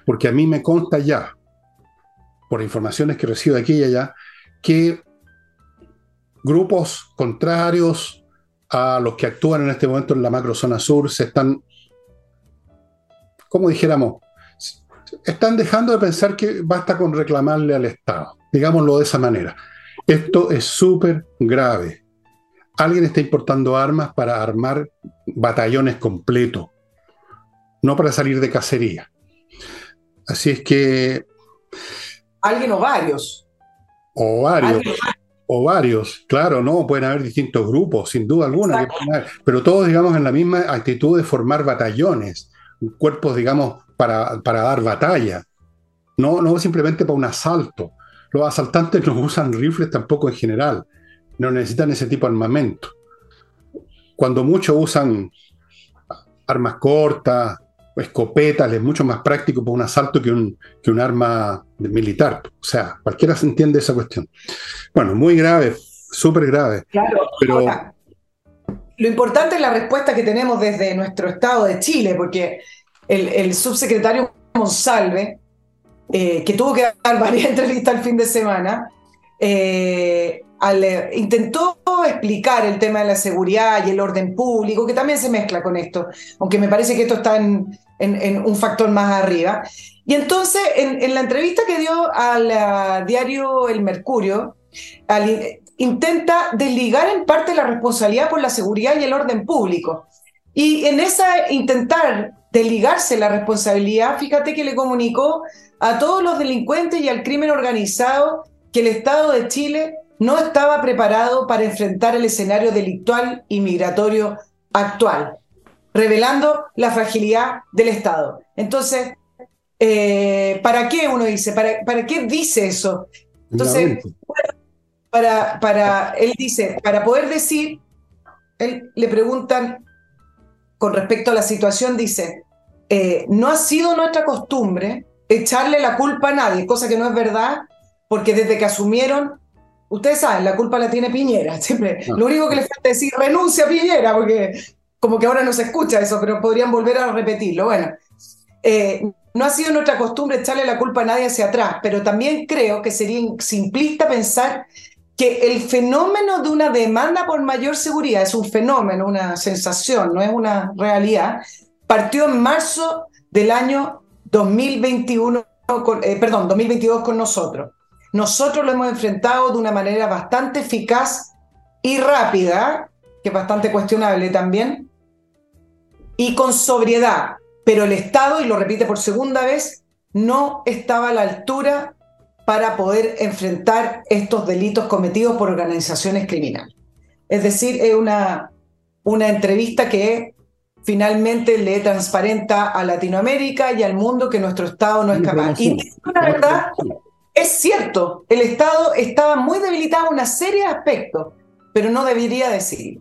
Porque a mí me consta ya, por informaciones que recibo aquí y allá, que grupos contrarios a los que actúan en este momento en la macrozona sur se están, como dijéramos, están dejando de pensar que basta con reclamarle al Estado, digámoslo de esa manera. Esto es súper grave. Alguien está importando armas para armar batallones completos, no para salir de cacería. Así es que... Alguien o varios. O varios. O varios, claro, no, pueden haber distintos grupos, sin duda alguna, pero todos, digamos, en la misma actitud de formar batallones, cuerpos, digamos, para, para dar batalla, no, no simplemente para un asalto. Los asaltantes no usan rifles tampoco en general, no necesitan ese tipo de armamento. Cuando muchos usan armas cortas, escopetas, es mucho más práctico para un asalto que un, que un arma militar. O sea, cualquiera se entiende esa cuestión. Bueno, muy grave, súper grave. Claro, pero... lo importante es la respuesta que tenemos desde nuestro estado de Chile, porque el, subsecretario Monsalve, eh, que tuvo que dar varias entrevistas el fin de semana, eh, eh, intentó explicar el tema de la seguridad y el orden público, que también se mezcla con esto, aunque me parece que esto está en, un factor más arriba. Y entonces, en, la entrevista que dio al diario El Mercurio, intenta desligar en parte la responsabilidad por la seguridad y el orden público. Y en esa intentar desligarse la responsabilidad, fíjate que le comunicó a todos los delincuentes y al crimen organizado que el Estado de Chile no estaba preparado para enfrentar el escenario delictual y migratorio actual, revelando la fragilidad del Estado. Entonces, eh, ¿para qué uno dice? ¿Para, ¿Para qué dice eso? Entonces, para, para, él dice, para poder decir, él le preguntan con respecto a la situación, dice, eh, no ha sido nuestra costumbre echarle la culpa a nadie, cosa que no es verdad, porque desde que asumieron ustedes saben, la culpa la tiene Piñera. Siempre. Ah. Lo único que les falta decir, renuncia a Piñera, porque como que ahora no se escucha eso, pero podrían volver a repetirlo. Bueno, eh, no ha sido nuestra costumbre echarle la culpa a nadie hacia atrás, pero también creo que sería simplista pensar que el fenómeno de una demanda por mayor seguridad es un fenómeno, una sensación, no es una realidad, partió en marzo del año 2021, eh, perdón, 2022 con nosotros. Nosotros lo hemos enfrentado de una manera bastante eficaz y rápida, que es bastante cuestionable también, y con sobriedad. Pero el Estado, y lo repite por segunda vez, no estaba a la altura para poder enfrentar estos delitos cometidos por organizaciones criminales. Es decir, es una, una entrevista que finalmente le transparenta a Latinoamérica y al mundo que nuestro Estado no es capaz. Y la verdad es cierto, el Estado estaba muy debilitado en una serie de aspectos, pero no debería decirlo.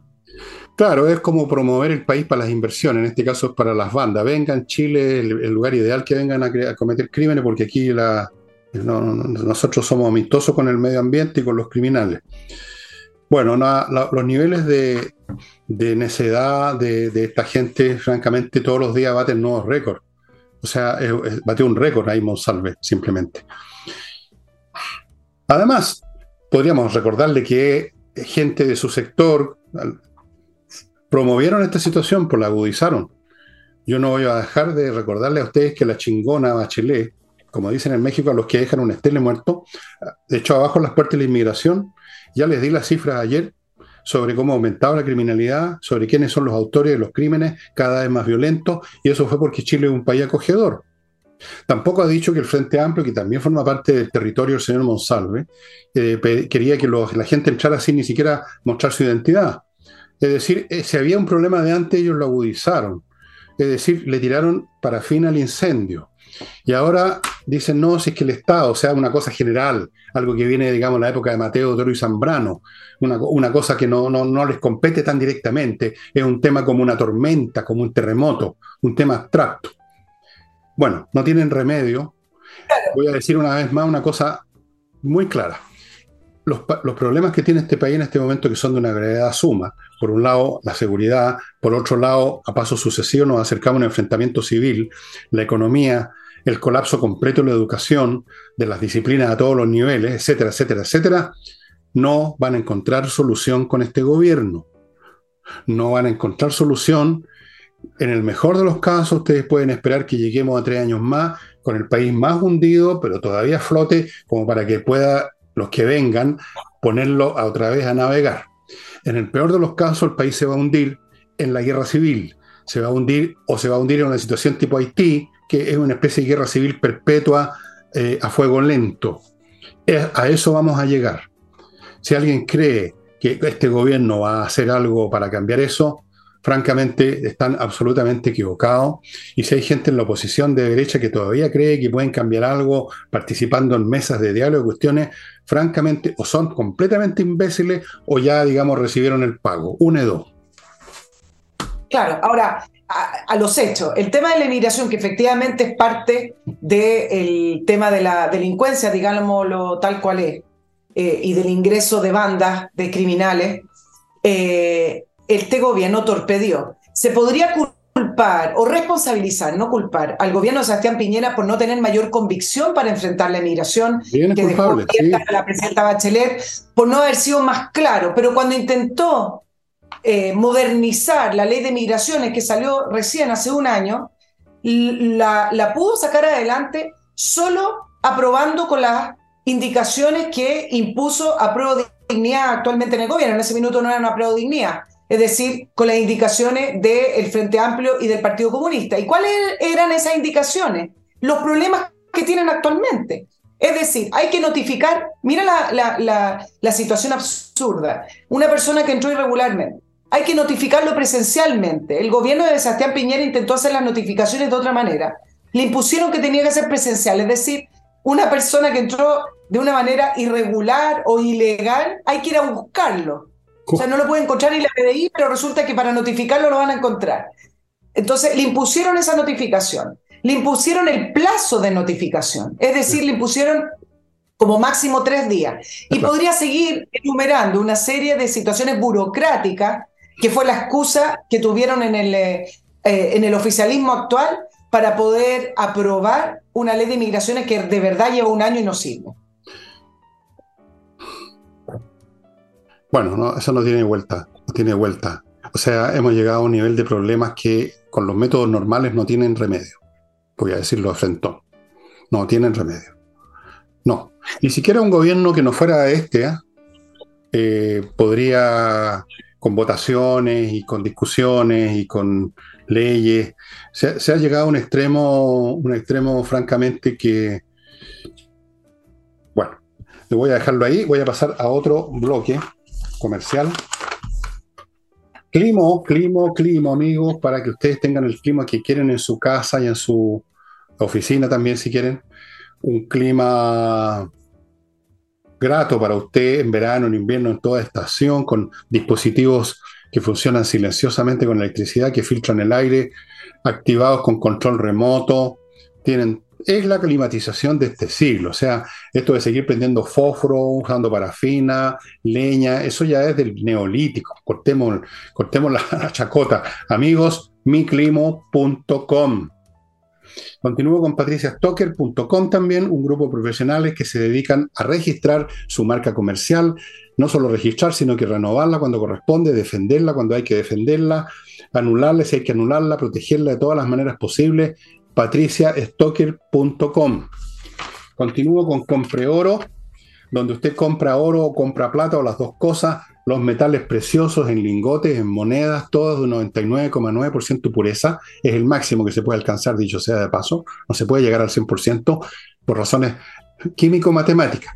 Claro, es como promover el país para las inversiones, en este caso es para las bandas. Vengan, Chile, el, el lugar ideal que vengan a, cometer crímenes, porque aquí nosotros somos amistosos con el medio ambiente y con los criminales. Bueno, los niveles de, necedad de, esta gente, francamente, todos los días baten nuevos récords. O sea, bate un récord ahí Monsalve, simplemente. Además, podríamos recordarle que gente de su sector promovieron esta situación, pues la agudizaron. Yo no voy a dejar de recordarle a ustedes que la chingona Bachelet, como dicen en México, a los que dejan un estele muerto, de hecho abajo las puertas de la inmigración, ya les di las cifras ayer sobre cómo aumentaba la criminalidad, sobre quiénes son los autores de los crímenes cada vez más violentos, y eso fue porque Chile es un país acogedor. Tampoco ha dicho que el Frente Amplio, que también forma parte del territorio del señor Monsalve, eh, quería que la gente entrara sin ni siquiera mostrar su identidad. Es decir, eh, si había un problema de antes, ellos lo agudizaron. Es decir, le tiraron para fin al incendio. Y ahora dicen, no, si es que el Estado, o sea, una cosa general, algo que viene, digamos, la época de Mateo, Toro y Zambrano, una, cosa que no, no, no les compete tan directamente, es un tema como una tormenta, como un terremoto, un tema abstracto. Bueno, no tienen remedio. Voy a decir una vez más una cosa muy clara. Los, problemas que tiene este país en este momento que son de una gravedad suma. Por un lado, la seguridad, por otro lado, a paso sucesivo nos acercamos a un enfrentamiento civil, la economía, el colapso completo de la educación, de las disciplinas a todos los niveles, etcétera, etcétera, etcétera, no van a encontrar solución con este gobierno. No van a encontrar solución. En el mejor de los casos, ustedes pueden esperar que lleguemos a tres años más con el país más hundido, pero todavía flote, como para que pueda los que vengan ponerlo a otra vez a navegar. En el peor de los casos, el país se va a hundir en la guerra civil, se va a hundir o se va a hundir en una situación tipo Haití, que es una especie de guerra civil perpetua eh, a fuego lento. A eso vamos a llegar. Si alguien cree que este gobierno va a hacer algo para cambiar eso, francamente están absolutamente equivocados. Y si hay gente en la oposición de derecha que todavía cree que pueden cambiar algo participando en mesas de diálogo, cuestiones, francamente, o son completamente imbéciles o ya, digamos, recibieron el pago. Une dos. Claro, ahora, a, los hechos. El tema de la inmigración, que efectivamente es parte del tema de la delincuencia, digámoslo tal cual es, eh, y del ingreso de bandas de criminales, eh, este gobierno torpedió. Se podría culpar o responsabilizar, no culpar, al gobierno de Sebastián Piñera por no tener mayor convicción para enfrentar la inmigración que dejó la presidenta Bachelet, por no haber sido más claro. Pero cuando intentó eh, modernizar la ley de migraciones que salió recién hace un año, la, la pudo sacar adelante solo aprobando con las indicaciones que impuso a prueba de dignidad actualmente en el gobierno. En ese minuto no era una prueba de dignidad, es decir, con las indicaciones del Frente Amplio y del Partido Comunista. ¿Y cuáles eran esas indicaciones? Los problemas que tienen actualmente. Es decir, hay que notificar, mira la, la, la, situación absurda, una persona que entró irregularmente, hay que notificarlo presencialmente. El gobierno de Sebastián Piñera intentó hacer las notificaciones de otra manera. Le impusieron que tenía que ser presencial, es decir, una persona que entró de una manera irregular o ilegal, hay que ir a buscarlo. O sea, no lo puede encontrar ni la PDI, pero resulta que para notificarlo lo van a encontrar. Entonces, le impusieron esa notificación, le impusieron el plazo de notificación, es decir, le impusieron como máximo tres días. Y podría seguir enumerando una serie de situaciones burocráticas, que fue la excusa que tuvieron en el, eh, en el oficialismo actual para poder aprobar una ley de inmigraciones que de verdad lleva un año y no sirve. Bueno, no, eso no tiene vuelta, no tiene vuelta. O sea, hemos llegado a un nivel de problemas que con los métodos normales no tienen remedio. Voy a decirlo frente. No tienen remedio. No. Ni siquiera un gobierno que no fuera este ¿eh? Eh, podría, con votaciones y con discusiones y con leyes, se, se, ha llegado a un extremo, un extremo francamente que, bueno, le voy a dejarlo ahí, voy a pasar a otro bloque comercial. Climo, climo, climo, amigos, para que ustedes tengan el clima que quieren en su casa y en su oficina también, si quieren. Un clima grato para usted en verano, en invierno, en toda estación, con dispositivos que funcionan silenciosamente con electricidad, que filtran el aire, activados con control remoto, tienen es la climatización de este siglo. O sea, esto de seguir prendiendo fósforo, usando parafina, leña, eso ya es del neolítico. Cortemos, cortemos la, chacota. Amigos, miclimo.com. Continúo con patriciastocker.com también, un grupo de profesionales que se dedican a registrar su marca comercial, no solo registrar, sino que renovarla cuando corresponde, defenderla cuando hay que defenderla, anularla si hay que anularla, protegerla de todas las maneras posibles patriciastocker.com. Continúo con Compre Oro, donde usted compra oro o compra plata o las dos cosas, los metales preciosos en lingotes, en monedas, todos de 99,9% pureza, es el máximo que se puede alcanzar, dicho sea de paso, no se puede llegar al 100% por razones químico-matemáticas.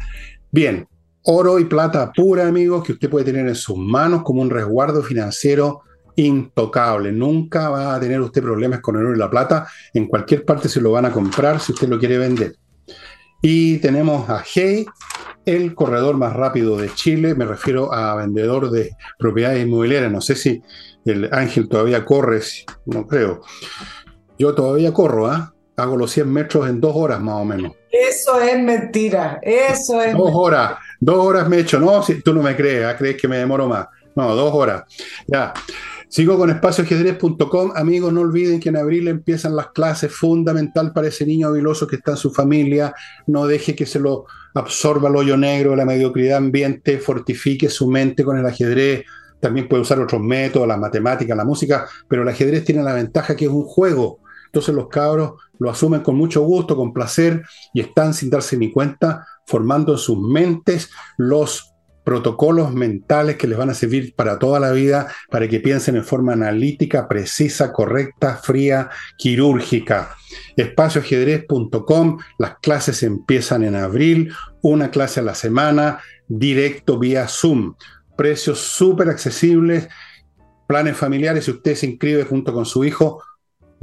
Bien, oro y plata pura, amigos, que usted puede tener en sus manos como un resguardo financiero intocable. Nunca va a tener usted problemas con el oro y la plata. En cualquier parte se lo van a comprar si usted lo quiere vender. Y tenemos a Hey, el corredor más rápido de Chile. Me refiero a vendedor de propiedades inmobiliarias. No sé si el Ángel todavía corre, no creo. Yo todavía corro, ¿ah? Hago los 100 metros en dos horas más o menos. Eso es mentira. Eso es. Dos horas. Dos horas me he hecho, no, si tú no me crees, ¿ah? crees que me demoro más. No, dos horas. Ya. Sigo con espacioajedrez.com. Amigos, no olviden que en abril empiezan las clases fundamental para ese niño habiloso que está en su familia. No deje que se lo absorba el hoyo negro, la mediocridad ambiente, fortifique su mente con el ajedrez. También puede usar otros métodos, la matemática, la música, pero el ajedrez tiene la ventaja que es un juego. Entonces los cabros lo asumen con mucho gusto, con placer y están sin darse ni cuenta formando en sus mentes los protocolos mentales que les van a servir para toda la vida, para que piensen en forma analítica, precisa, correcta, fría, quirúrgica. Espacioajedrez.com, las clases empiezan en abril, una clase a la semana, directo vía Zoom. Precios súper accesibles, planes familiares, si usted se inscribe junto con su hijo,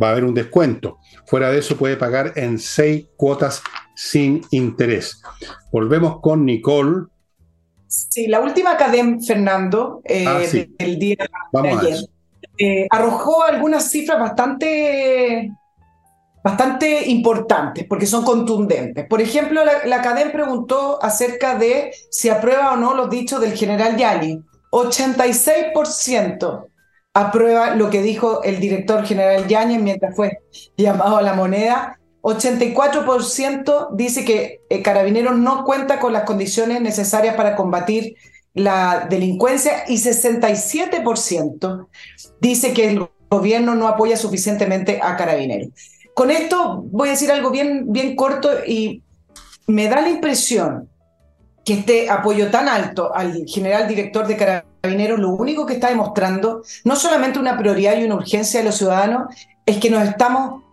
va a haber un descuento. Fuera de eso puede pagar en seis cuotas sin interés. Volvemos con Nicole Sí, la última cadena, Fernando, eh, ah, del día de ayer, eh, arrojó algunas cifras bastante, bastante importantes, porque son contundentes. Por ejemplo, la, la cadena preguntó acerca de si aprueba o no los dichos del general Yali. 86% aprueba lo que dijo el director general Yáñez mientras fue llamado a la moneda 84% dice que eh, Carabineros no cuenta con las condiciones necesarias para combatir la delincuencia y 67% dice que el gobierno no apoya suficientemente a Carabineros. Con esto voy a decir algo bien, bien corto y me da la impresión que este apoyo tan alto al general director de Carabineros lo único que está demostrando, no solamente una prioridad y una urgencia de los ciudadanos, es que nos estamos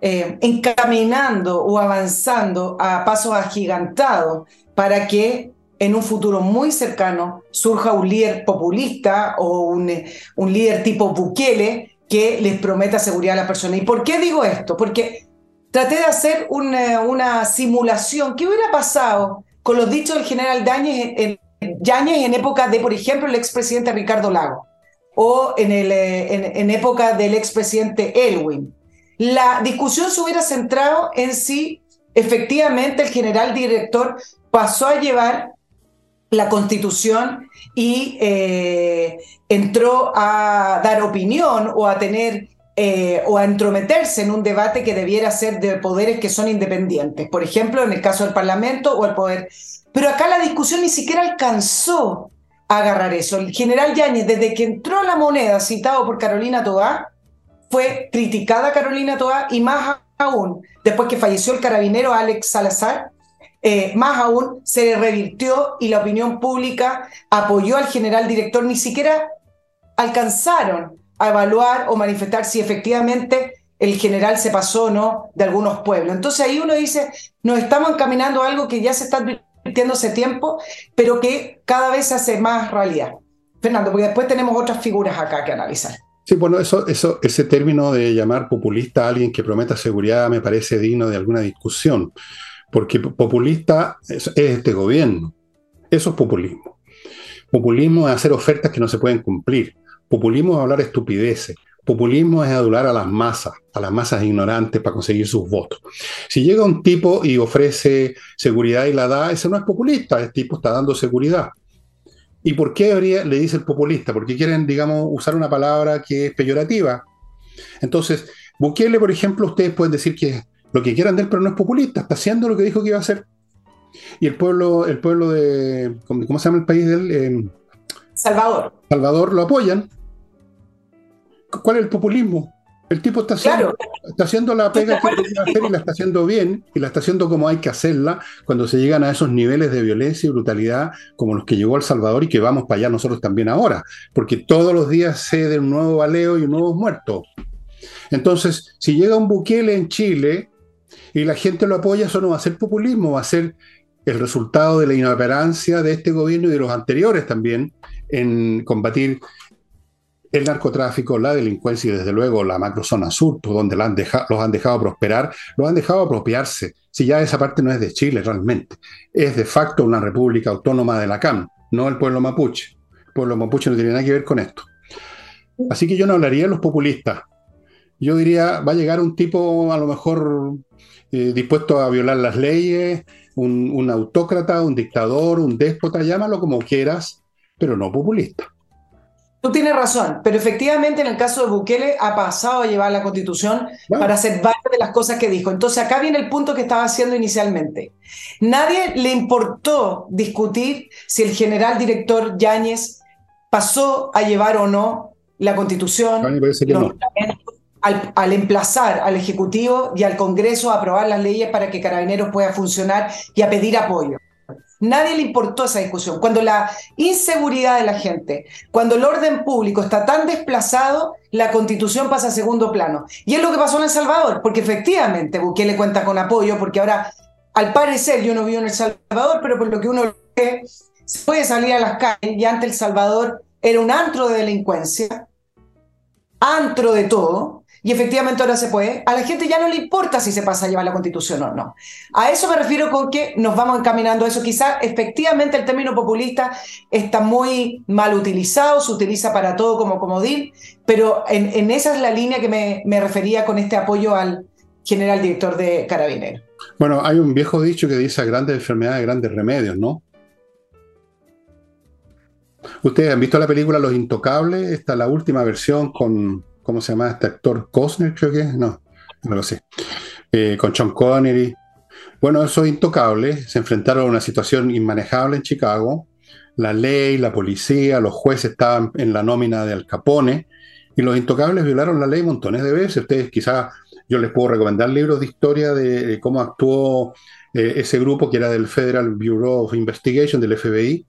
eh, encaminando o avanzando a pasos agigantados para que en un futuro muy cercano surja un líder populista o un, un líder tipo Bukele que les prometa seguridad a las personas. ¿Y por qué digo esto? Porque traté de hacer una, una simulación. ¿Qué hubiera pasado con los dichos del general Yáñez en, en época de, por ejemplo, el expresidente Ricardo Lago o en, el, eh, en, en época del expresidente Elwin? La discusión se hubiera centrado en si efectivamente el general director pasó a llevar la constitución y eh, entró a dar opinión o a tener eh, o a entrometerse en un debate que debiera ser de poderes que son independientes, por ejemplo, en el caso del Parlamento o el poder. Pero acá la discusión ni siquiera alcanzó a agarrar eso. El general Yáñez, desde que entró la moneda, citado por Carolina Tobá, fue criticada Carolina Toa y más aún, después que falleció el carabinero Alex Salazar, eh, más aún se revirtió y la opinión pública apoyó al general director, ni siquiera alcanzaron a evaluar o manifestar si efectivamente el general se pasó o no de algunos pueblos. Entonces ahí uno dice, nos estamos encaminando a algo que ya se está advirtiendo hace tiempo, pero que cada vez hace más realidad. Fernando, porque después tenemos otras figuras acá que analizar. Sí, bueno, eso, ese término de llamar populista a alguien que prometa seguridad me parece digno de alguna discusión, porque populista es, este gobierno. Eso es populismo. Populismo es hacer ofertas que no se pueden cumplir. Populismo es hablar estupideces. Populismo es adular a las masas, a las masas ignorantes para conseguir sus votos. Si llega un tipo y ofrece seguridad y la da, ese no es populista, ese tipo está dando seguridad. ¿Y por qué le dice el populista? Porque quieren, digamos, usar una palabra que es peyorativa. Entonces, Bukele, por ejemplo, ustedes pueden decir que lo que quieran de él, pero no es populista, está haciendo lo que dijo que iba a hacer. Y el pueblo, el pueblo de, ¿cómo se llama el país de él? Eh, Salvador. Salvador lo apoyan. ¿Cuál es el populismo? El tipo está haciendo, está haciendo la pega que quería hacer y la está haciendo bien, y la está haciendo como hay que hacerla cuando se llegan a esos niveles de violencia y brutalidad como los que llegó El Salvador y que vamos para allá nosotros también ahora, porque todos los días se de un nuevo baleo y un nuevo muerto. Entonces, si llega un Bukele en Chile y la gente lo apoya, eso no va a ser populismo, va a ser el resultado de la inoperancia de este gobierno y de los anteriores también en combatir el narcotráfico, la delincuencia y desde luego la macrozona sur, donde los han dejado prosperar, los han dejado apropiarse. Si ya esa parte no es de Chile realmente, es de facto una república autónoma de la CAM, no el pueblo mapuche. El pueblo mapuche no tiene nada que ver con esto. Así que yo no hablaría de los populistas. Yo diría, va a llegar un tipo a lo mejor eh, dispuesto a violar las leyes, un, autócrata, un dictador, un déspota, llámalo como quieras, pero no populista. Tú tienes razón, pero efectivamente en el caso de Bukele ha pasado a llevar la constitución para hacer varias de las cosas que dijo. Entonces acá viene el punto que estaba haciendo inicialmente. Nadie le importó discutir si el general director Yáñez pasó a llevar o no la constitución, al, emplazar al Ejecutivo y al Congreso a aprobar las leyes para que Carabineros pueda funcionar y a pedir apoyo. Nadie le importó esa discusión. Cuando la inseguridad de la gente, cuando el orden público está tan desplazado, la constitución pasa a segundo plano. Y es lo que pasó en El Salvador, porque efectivamente Bukele cuenta con apoyo, porque ahora, al parecer, yo no vivo en El Salvador, pero por lo que uno ve, se puede salir a las calles y ante El Salvador era un antro de delincuencia, antro de todo, y efectivamente ahora se puede, a la gente ya no le importa si se pasa a llevar la constitución o no. A eso me refiero con que nos vamos encaminando a eso. Quizá efectivamente el término populista está muy mal utilizado, se utiliza para todo como comodín, pero en, esa es la línea que me, refería con este apoyo al general director de Carabineros. Bueno, hay un viejo dicho que dice grandes enfermedades, grandes remedios, ¿no? Ustedes han visto la película Los Intocables, esta la última versión con ¿cómo se llama este actor? Cosner, creo que es, no, no lo sé, eh, con Sean Connery. Bueno, esos intocables se enfrentaron a una situación inmanejable en Chicago. La ley, la policía, los jueces estaban en la nómina de Al Capone y los intocables violaron la ley montones de veces. Ustedes quizás yo les puedo recomendar libros de historia de, cómo actuó eh, ese grupo que era del Federal Bureau of Investigation, del FBI.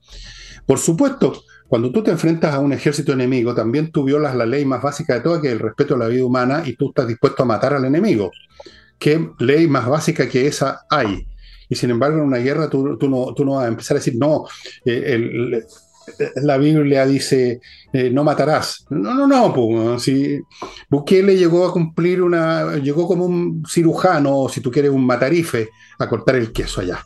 Por supuesto, cuando tú te enfrentas a un ejército enemigo, también tú violas la ley más básica de todas, que es el respeto a la vida humana, y tú estás dispuesto a matar al enemigo. ¿Qué ley más básica que esa hay? Y sin embargo, en una guerra tú, no, vas a empezar a decir, no, eh, la Biblia dice, eh, no matarás. No, no, no, pues, si Bukele llegó a cumplir una, llegó como un cirujano, o si tú quieres un matarife, a cortar el queso allá.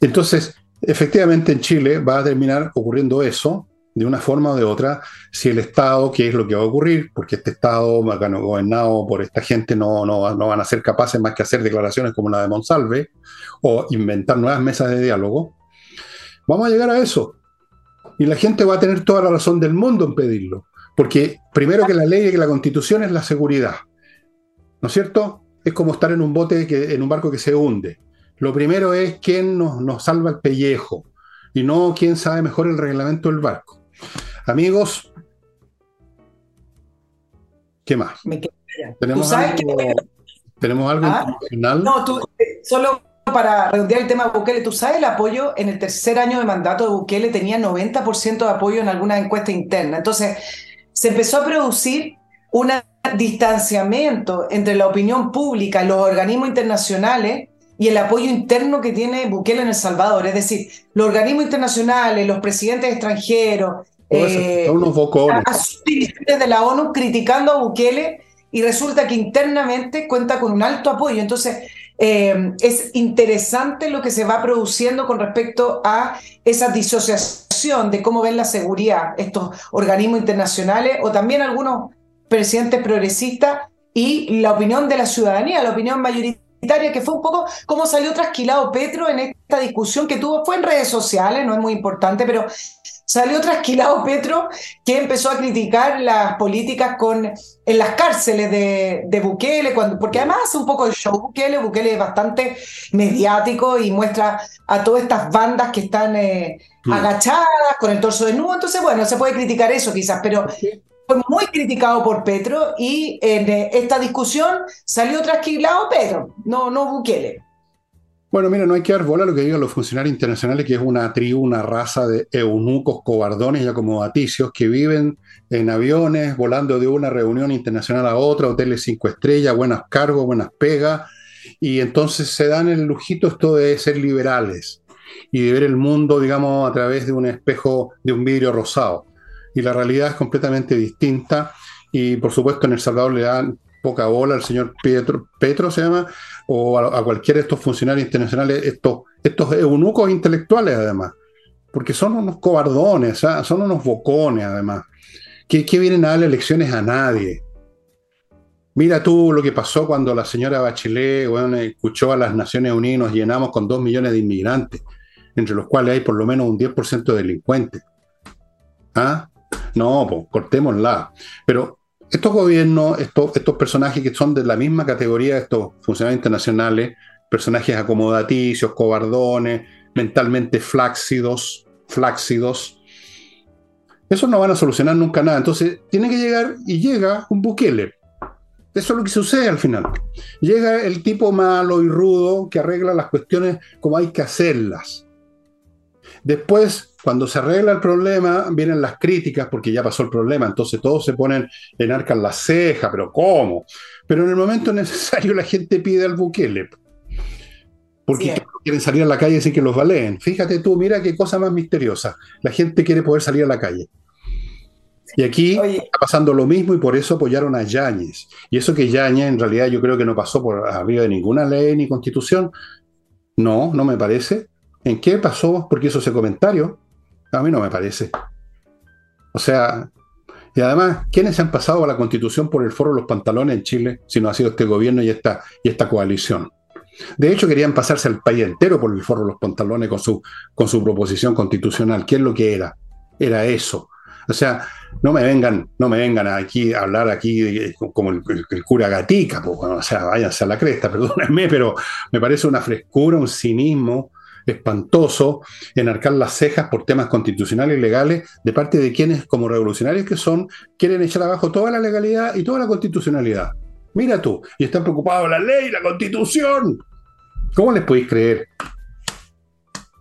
Entonces, Efectivamente, en Chile va a terminar ocurriendo eso de una forma o de otra, si el Estado, que es lo que va a ocurrir, porque este Estado gobernado por esta gente no, no, no, van a ser capaces más que hacer declaraciones como la de Monsalve o inventar nuevas mesas de diálogo, vamos a llegar a eso. Y la gente va a tener toda la razón del mundo en pedirlo, porque primero que la ley y que la constitución es la seguridad, ¿no es cierto? Es como estar en un bote, que, en un barco que se hunde. Lo primero es quién nos, salva el pellejo y no quién sabe mejor el reglamento del barco. Amigos, ¿qué más? ¿Tenemos algo, ¿Tenemos algo ¿Ah? internacional? No, tú, eh, solo para redondear el tema de Bukele, tú sabes el apoyo en el tercer año de mandato de Bukele tenía 90% de apoyo en alguna encuesta interna. Entonces, se empezó a producir un distanciamiento entre la opinión pública, los organismos internacionales y el apoyo interno que tiene Bukele en El Salvador. Es decir, los organismos internacionales, los presidentes extranjeros, eh, unos de la ONU criticando a Bukele y resulta que internamente cuenta con un alto apoyo. Entonces, eh, es interesante lo que se va produciendo con respecto a esa disociación de cómo ven la seguridad estos organismos internacionales o también algunos presidentes progresistas y la opinión de la ciudadanía, la opinión mayoritaria que fue un poco como salió trasquilado Petro en esta discusión que tuvo, fue en redes sociales, no es muy importante, pero salió trasquilado Petro que empezó a criticar las políticas con, en las cárceles de, de Bukele, cuando, porque además hace un poco de show Bukele, Bukele es bastante mediático y muestra a todas estas bandas que están eh, agachadas con el torso desnudo, entonces bueno, se puede criticar eso quizás, pero fue muy criticado por Petro y en eh, esta discusión salió trasquilado Petro, no, no Bukele. Bueno, mira, no hay que dar bola lo que digan los funcionarios internacionales, que es una tribu, una raza de eunucos, cobardones y acomodaticios que viven en aviones, volando de una reunión internacional a otra, hoteles cinco estrellas, buenas cargos, buenas pegas, y entonces se dan el lujito esto de ser liberales y de ver el mundo, digamos, a través de un espejo, de un vidrio rosado y la realidad es completamente distinta. Y por supuesto en El Salvador le dan poca bola al señor Petro, Petro se llama, o a, cualquiera de estos funcionarios internacionales, estos, estos eunucos intelectuales además, porque son unos cobardones, ¿ah? son unos bocones además, que, que vienen a darle lecciones a nadie. Mira tú lo que pasó cuando la señora Bachelet escuchó a las Naciones Unidas y nos llenamos con dos millones de inmigrantes, entre los cuales hay por lo menos un 10% de delincuentes. ¿Ah? No, pues cortémosla. Pero estos gobiernos, estos, estos personajes que son de la misma categoría estos funcionarios internacionales, personajes acomodaticios, cobardones, mentalmente flácidos, flácidos, esos no van a solucionar nunca nada. Entonces, tiene que llegar y llega un Bukele. Eso es lo que sucede al final. Llega el tipo malo y rudo que arregla las cuestiones como hay que hacerlas. Después, cuando se arregla el problema, vienen las críticas porque ya pasó el problema, entonces todos se ponen en arcas la ceja, pero ¿cómo? Pero en el momento necesario la gente pide al Bukele. Porque quieren salir a la calle sin que los baleen. Fíjate tú, mira qué cosa más misteriosa. La gente quiere poder salir a la calle. Y aquí está pasando lo mismo y por eso apoyaron a Yáñez. Y eso que Yáñez en realidad yo creo que no pasó por arriba de ninguna ley ni constitución. No, no me parece. ¿En qué pasó? Porque hizo ese comentario. A mí no me parece. O sea, y además, ¿quiénes se han pasado a la constitución por el foro de los pantalones en Chile si no ha sido este gobierno y esta, y esta coalición? De hecho, querían pasarse al país entero por el foro de los pantalones con su, con su proposición constitucional. ¿Qué es lo que era? Era eso. O sea, no me vengan, no me vengan aquí a hablar aquí como el, cura gatica, o sea, váyanse a la cresta, perdónenme, pero me parece una frescura, un cinismo espantoso enarcar las cejas por temas constitucionales y legales de parte de quienes, como revolucionarios que son, quieren echar abajo toda la legalidad y toda la constitucionalidad. Mira tú, y están preocupados la ley, la constitución. ¿Cómo les podéis creer?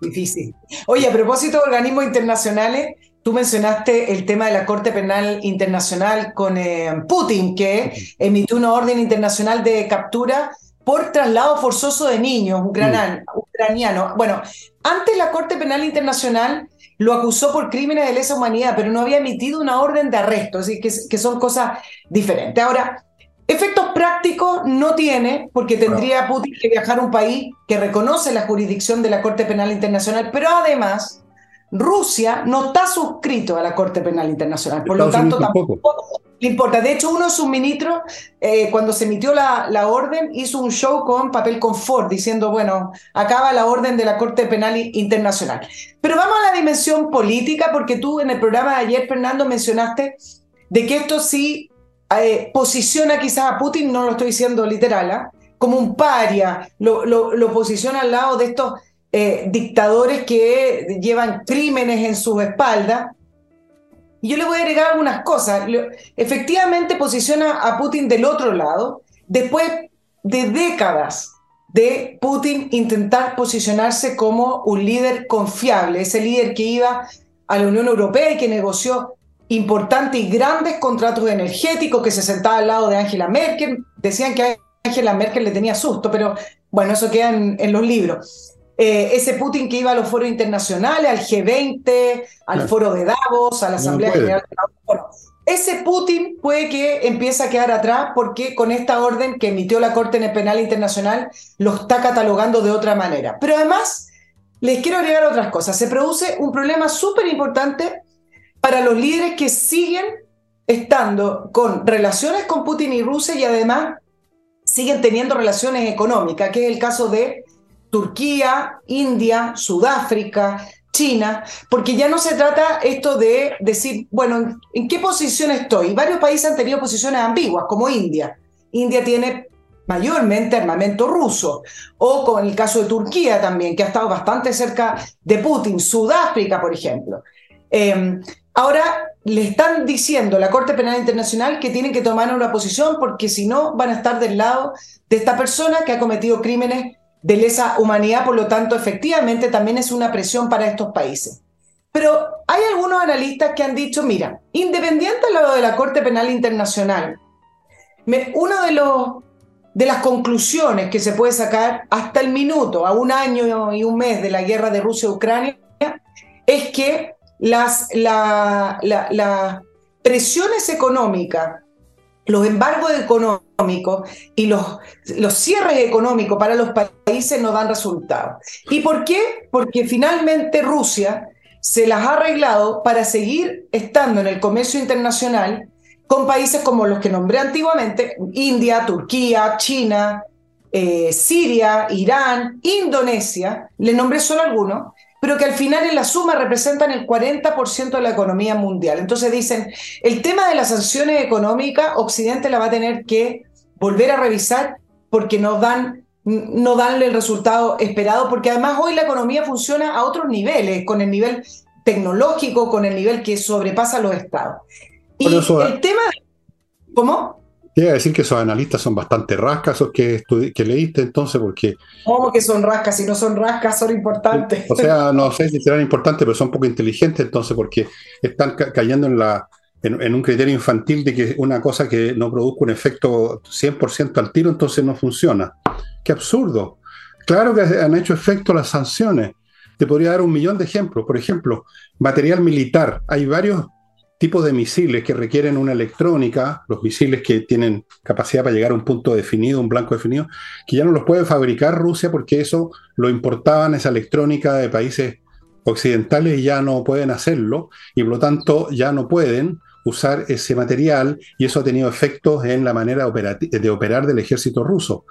Difícil. Oye, a propósito de organismos internacionales, Tú mencionaste el tema de la Corte Penal Internacional con eh, Putin, que emitió una orden internacional de captura por traslado forzoso de niños ucranianos. Bueno, antes la Corte Penal Internacional lo acusó por crímenes de lesa humanidad, pero no había emitido una orden de arresto, así que, que son cosas diferentes. Ahora, efectos prácticos no tiene, porque tendría Putin que viajar a un país que reconoce la jurisdicción de la Corte Penal Internacional, pero además Rusia no está suscrito a la Corte Penal Internacional, por lo tanto tampoco le importa. De hecho, uno de sus ministros, eh, cuando se emitió la, la, orden, hizo un show con papel confort, diciendo, bueno, acaba la orden de la Corte Penal Internacional. Pero vamos a la dimensión política, porque tú en el programa de ayer, Fernando, mencionaste de que esto sí eh, posiciona quizás a Putin, no lo estoy diciendo literal, ¿ah? como un paria, lo, lo, lo posiciona al lado de estos eh, dictadores que llevan crímenes en sus espaldas. Y yo le voy a agregar algunas cosas. Efectivamente posiciona a Putin del otro lado, después de décadas de Putin intentar posicionarse como un líder confiable, ese líder que iba a la Unión Europea y que negoció importantes y grandes contratos energéticos, que se sentaba al lado de Angela Merkel. Decían que Angela Merkel le tenía susto, pero bueno, eso queda en los libros. Eh, ese Putin que iba a los foros internacionales, al G20, al foro de Davos, a la Asamblea General de Davos. ese Putin puede que empiece a quedar atrás porque con esta orden que emitió la Corte Penal Internacional lo está catalogando de otra manera. Pero además, les quiero agregar otras cosas. Se produce un problema súper importante para los líderes que siguen estando con relaciones con Putin y Rusia y además siguen teniendo relaciones económicas, que es el caso de Turquía, India, Sudáfrica, China, porque ya no se trata esto de decir, bueno, ¿en qué posición estoy? Varios países han tenido posiciones ambiguas, como India. India tiene mayormente armamento ruso, o con el caso de Turquía también, que ha estado bastante cerca de Putin, Sudáfrica, por ejemplo. Em, ahora le están diciendo a la Corte Penal Internacional que tienen que tomar una posición porque si no van a estar del lado de esta persona que ha cometido crímenes de lesa humanidad, por lo tanto, efectivamente también es una presión para estos países. Pero hay algunos analistas que han dicho, mira, independiente de lo de la Corte Penal Internacional, una de, los, de las conclusiones que se puede sacar hasta el minuto, a un año y un mes de la guerra de Rusia-Ucrania, es que las, las presiones económicas los embargos económicos y los, los cierres económicos para los países no dan resultados. ¿Y por qué? Porque finalmente Rusia se las ha arreglado para seguir estando en el comercio internacional con países como los que nombré antiguamente, India, Turquía, China, eh, Siria, Irán, Indonesia, le nombré solo algunos, pero que al final en la suma representan el 40% de la economía mundial. Entonces dicen, el tema de las sanciones económicas, Occidente la va a tener que volver a revisar porque no dan no el resultado esperado, porque además hoy la economía funciona a otros niveles, con el nivel tecnológico, con el nivel que sobrepasa los estados. Y el tema... ¿Cómo? Quiero decir que esos analistas son bastante rascas, esos que, que leíste entonces, porque... ¿Cómo que son rascas? Si no son rascas, son importantes. O sea, no sé si serán importantes, pero son poco inteligentes entonces, porque están cayendo en, la, en, un criterio infantil de que una cosa que no produzca un efecto 100% al tiro, entonces no funciona. ¡Qué absurdo! Claro que han hecho efecto las sanciones. Te podría dar un millón de ejemplos. Por ejemplo, material militar. Hay varios tipos de misiles que requieren una electrónica, los misiles que tienen capacidad para llegar a un punto definido, un blanco definido, que ya no los puede fabricar Rusia porque eso lo importaban esa electrónica de países occidentales y ya no pueden hacerlo y por lo tanto ya no pueden usar ese material y eso ha tenido efectos en la manera de operar del ejército ruso.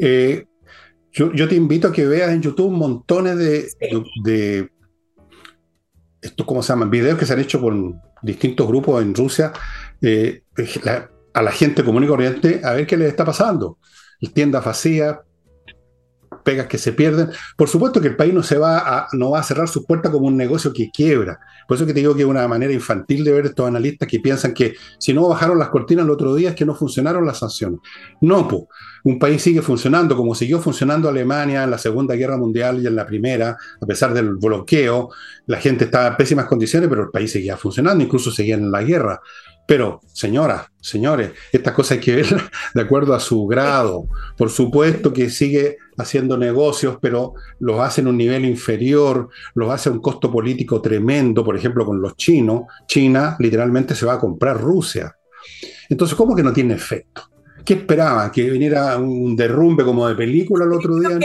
Eh, yo, te invito a que veas en YouTube montones de, de, estos, ¿cómo se llaman? Videos que se han hecho con distintos grupos en Rusia eh, a la gente común y corriente a ver qué les está pasando. Tiendas vacías, pegas que se pierden. Por supuesto que el país no, se va a, no va a cerrar sus puertas como un negocio que quiebra. Por eso que te digo que es una manera infantil de ver estos analistas que piensan que si no bajaron las cortinas el otro día es que no funcionaron las sanciones. No, un país sigue funcionando como siguió funcionando Alemania en la Segunda Guerra Mundial y en la Primera, a pesar del bloqueo, la gente estaba en pésimas condiciones, pero el país seguía funcionando, incluso seguía en la guerra. Pero, señoras, señores, estas cosas hay que verlas de acuerdo a su grado. Por supuesto que sigue haciendo negocios, pero los hace en un nivel inferior, los hace a un costo político tremendo, por ejemplo, con los chinos. China literalmente se va a comprar Rusia. Entonces, ¿cómo que no tiene efecto? ¿Qué esperaban? ¿Que viniera un derrumbe como de película el otro día?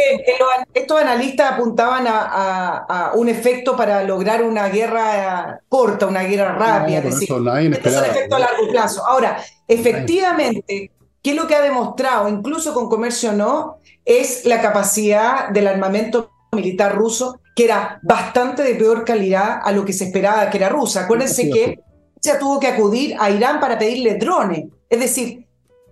estos analistas apuntaban a, un efecto para lograr una guerra corta, una guerra rápida. es decir, este es un efecto a largo plazo. Ahora, efectivamente, ¿qué es lo que ha demostrado, incluso con comercio no, es la capacidad del armamento militar ruso, que era bastante de peor calidad a lo que se esperaba que era rusa. Acuérdense que se tuvo que acudir a Irán para pedirle drones. Es decir,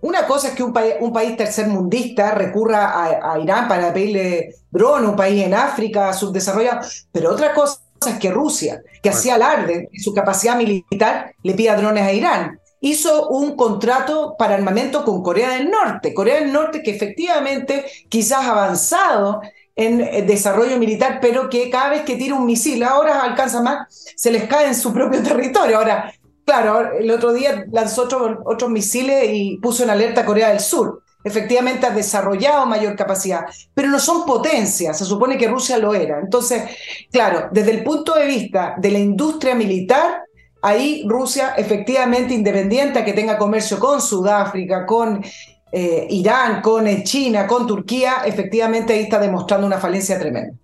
una cosa es que un, un país tercermundista recurra a, Irán para pedirle dron, un país en África subdesarrollado, pero otra cosa es que Rusia, que hacía alarde de su capacidad militar, le pida drones a Irán. Hizo un contrato para armamento con Corea del Norte. Corea del Norte que efectivamente quizás ha avanzado en desarrollo militar, pero que cada vez que tira un misil, ahora alcanza más, se les cae en su propio territorio. Ahora, Claro, el otro día lanzó otros misiles y puso en alerta a Corea del Sur. Efectivamente ha desarrollado mayor capacidad, pero no son potencias, se supone que Rusia lo era. Entonces, claro, desde el punto de vista de la industria militar, ahí Rusia efectivamente independiente a que tenga comercio con Sudáfrica, con eh, Irán, con China, con Turquía, efectivamente ahí está demostrando una falencia tremenda.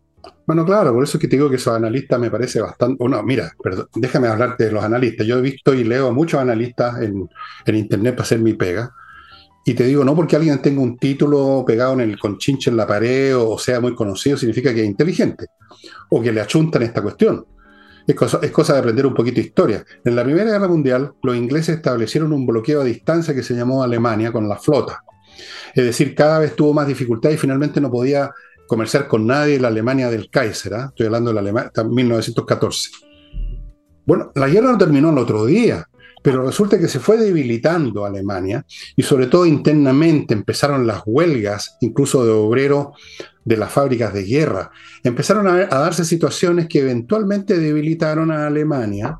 Bueno, claro, por eso es que te digo que esos analistas me parece bastante. Bueno, mira, perdón, déjame hablarte de los analistas. Yo he visto y leo a muchos analistas en, internet para hacer mi pega. Y te digo, no porque alguien tenga un título pegado en el conchinche en la pared o sea muy conocido, significa que es inteligente o que le achuntan esta cuestión. Es cosa, es cosa de aprender un poquito de historia. En la Primera Guerra Mundial, los ingleses establecieron un bloqueo a distancia que se llamó Alemania con la flota. Es decir, cada vez tuvo más dificultad y finalmente no podía comerciar con nadie la Alemania del Kaiser, ¿ah? estoy hablando de la Alemania, 1914. Bueno, la guerra no terminó el otro día, pero resulta que se fue debilitando Alemania y sobre todo internamente empezaron las huelgas, incluso de obreros de las fábricas de guerra. Empezaron a darse situaciones que eventualmente debilitaron a Alemania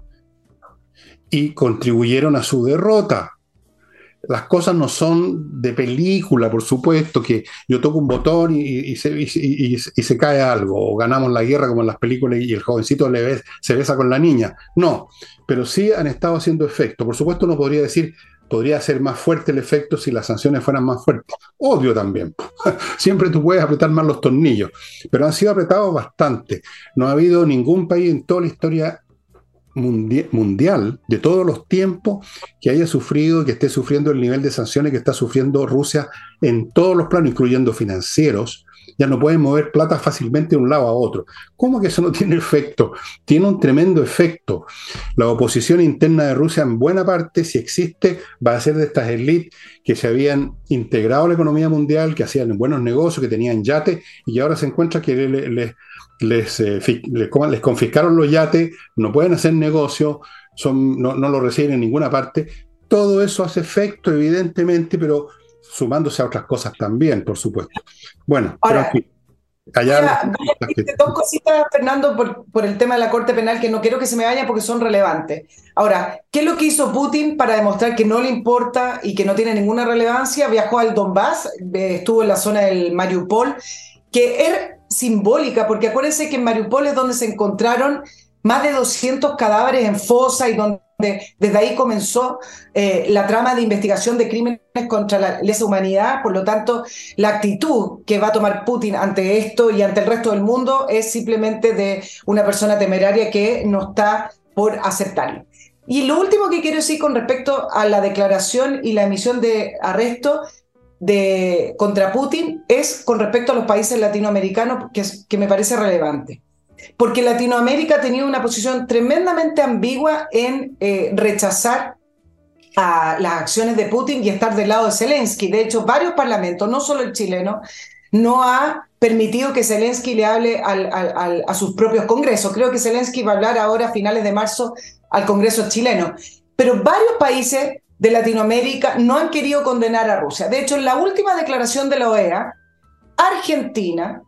y contribuyeron a su derrota las cosas no son de película, por supuesto, que yo toco un botón y, se, cae algo, o ganamos la guerra como en las películas y el jovencito le se besa con la niña. No, pero sí han estado haciendo efecto. Por supuesto, no podría decir, podría ser más fuerte el efecto si las sanciones fueran más fuertes. Obvio también. Siempre tú puedes apretar más los tornillos, pero han sido apretados bastante. No ha habido ningún país en toda la historia mundial de todos los tiempos que haya sufrido, que esté sufriendo el nivel de sanciones que está sufriendo Rusia en todos los planos, incluyendo financieros, ya no pueden mover plata fácilmente de un lado a otro. ¿Cómo que eso no tiene efecto? Tiene un tremendo efecto. La oposición interna de Rusia, en buena parte, si existe, va a ser de estas élites que se habían integrado a la economía mundial, que hacían buenos negocios, que tenían yates, y ahora se encuentra que les, eh, les, confiscaron los yates, no pueden hacer negocio, son, no, no lo reciben en ninguna parte. Todo eso hace efecto, evidentemente, pero sumándose a otras cosas también, por supuesto. Bueno, Ahora, pero Allá dos cositas, Fernando, por, por, el tema de la Corte Penal que no quiero que se me vayan porque son relevantes. Ahora, ¿qué es lo que hizo Putin para demostrar que no le importa y que no tiene ninguna relevancia? Viajó al Donbass, estuvo en la zona del Mariupol, que es simbólica, porque acuérdense que en Mariupol es donde se encontraron más de 200 cadáveres en fosa y donde desde ahí comenzó eh, la trama de investigación de crímenes contra la lesa humanidad. Por lo tanto, la actitud que va a tomar Putin ante esto y ante el resto del mundo es simplemente de una persona temeraria que no está por aceptarlo. Y lo último que quiero decir con respecto a la declaración y la emisión de arresto de, contra Putin es con respecto a los países latinoamericanos, que, que me parece relevante porque Latinoamérica ha tenido una posición tremendamente ambigua en eh, rechazar a las acciones de Putin y estar del lado de Zelensky. De hecho, varios parlamentos, no solo el chileno, no ha permitido que Zelensky le hable a sus propios congresos. Creo que Zelensky va a hablar ahora a finales de marzo al Congreso chileno. Pero varios países de Latinoamérica no han querido condenar a Rusia. De hecho, en la última declaración de la OEA, Argentina,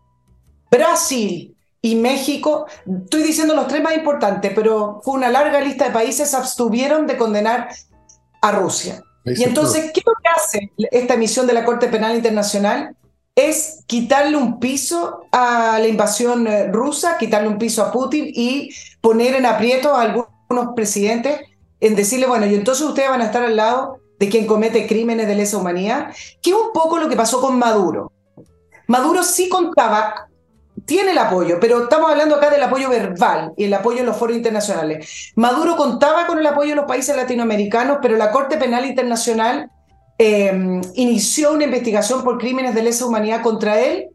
Brasil, y México, estoy diciendo los tres más importantes, pero fue una larga lista de países, se abstuvieron de condenar a Rusia. Y entonces, ¿qué es lo que hace esta emisión de la Corte Penal Internacional? Es quitarle un piso a la invasión eh, rusa, quitarle un piso a Putin y poner en aprieto a algunos presidentes en decirle, bueno, y entonces ustedes van a estar al lado de quien comete crímenes de lesa humanidad, que es un poco lo que pasó con Maduro. Maduro sí contaba tiene el apoyo, pero estamos hablando acá del apoyo verbal y el apoyo en los foros internacionales. Maduro contaba con el apoyo de los países latinoamericanos, pero la Corte Penal Internacional eh, inició una investigación por crímenes de lesa humanidad contra él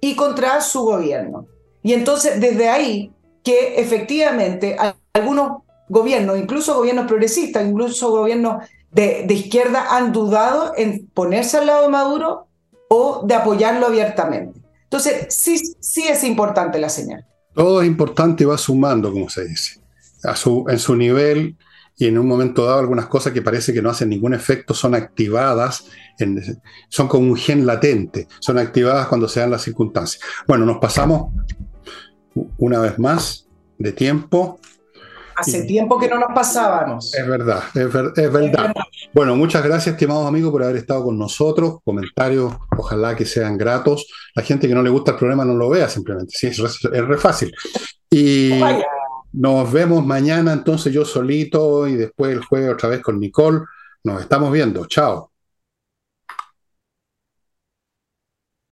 y contra su gobierno. Y entonces, desde ahí, que efectivamente algunos gobiernos, incluso gobiernos progresistas, incluso gobiernos de, izquierda, han dudado en ponerse al lado de Maduro o de apoyarlo abiertamente. Entonces, sí, sí es importante la señal. Todo es importante y va sumando, como se dice, a su, en su nivel y en un momento dado algunas cosas que parece que no hacen ningún efecto son activadas, son como un gen latente, son activadas cuando se dan las circunstancias. Bueno, nos pasamos una vez más de tiempo. Hace tiempo que no nos pasábamos. Es verdad, es, verdad. Bueno, muchas gracias, estimados amigos, por haber estado con nosotros. Comentarios, ojalá que sean gratos. La gente que no le gusta el programa no lo vea simplemente. Sí, es, es re fácil. Y nos vemos mañana, entonces yo solito y después el jueves otra vez con Nicole. Nos estamos viendo. Chao.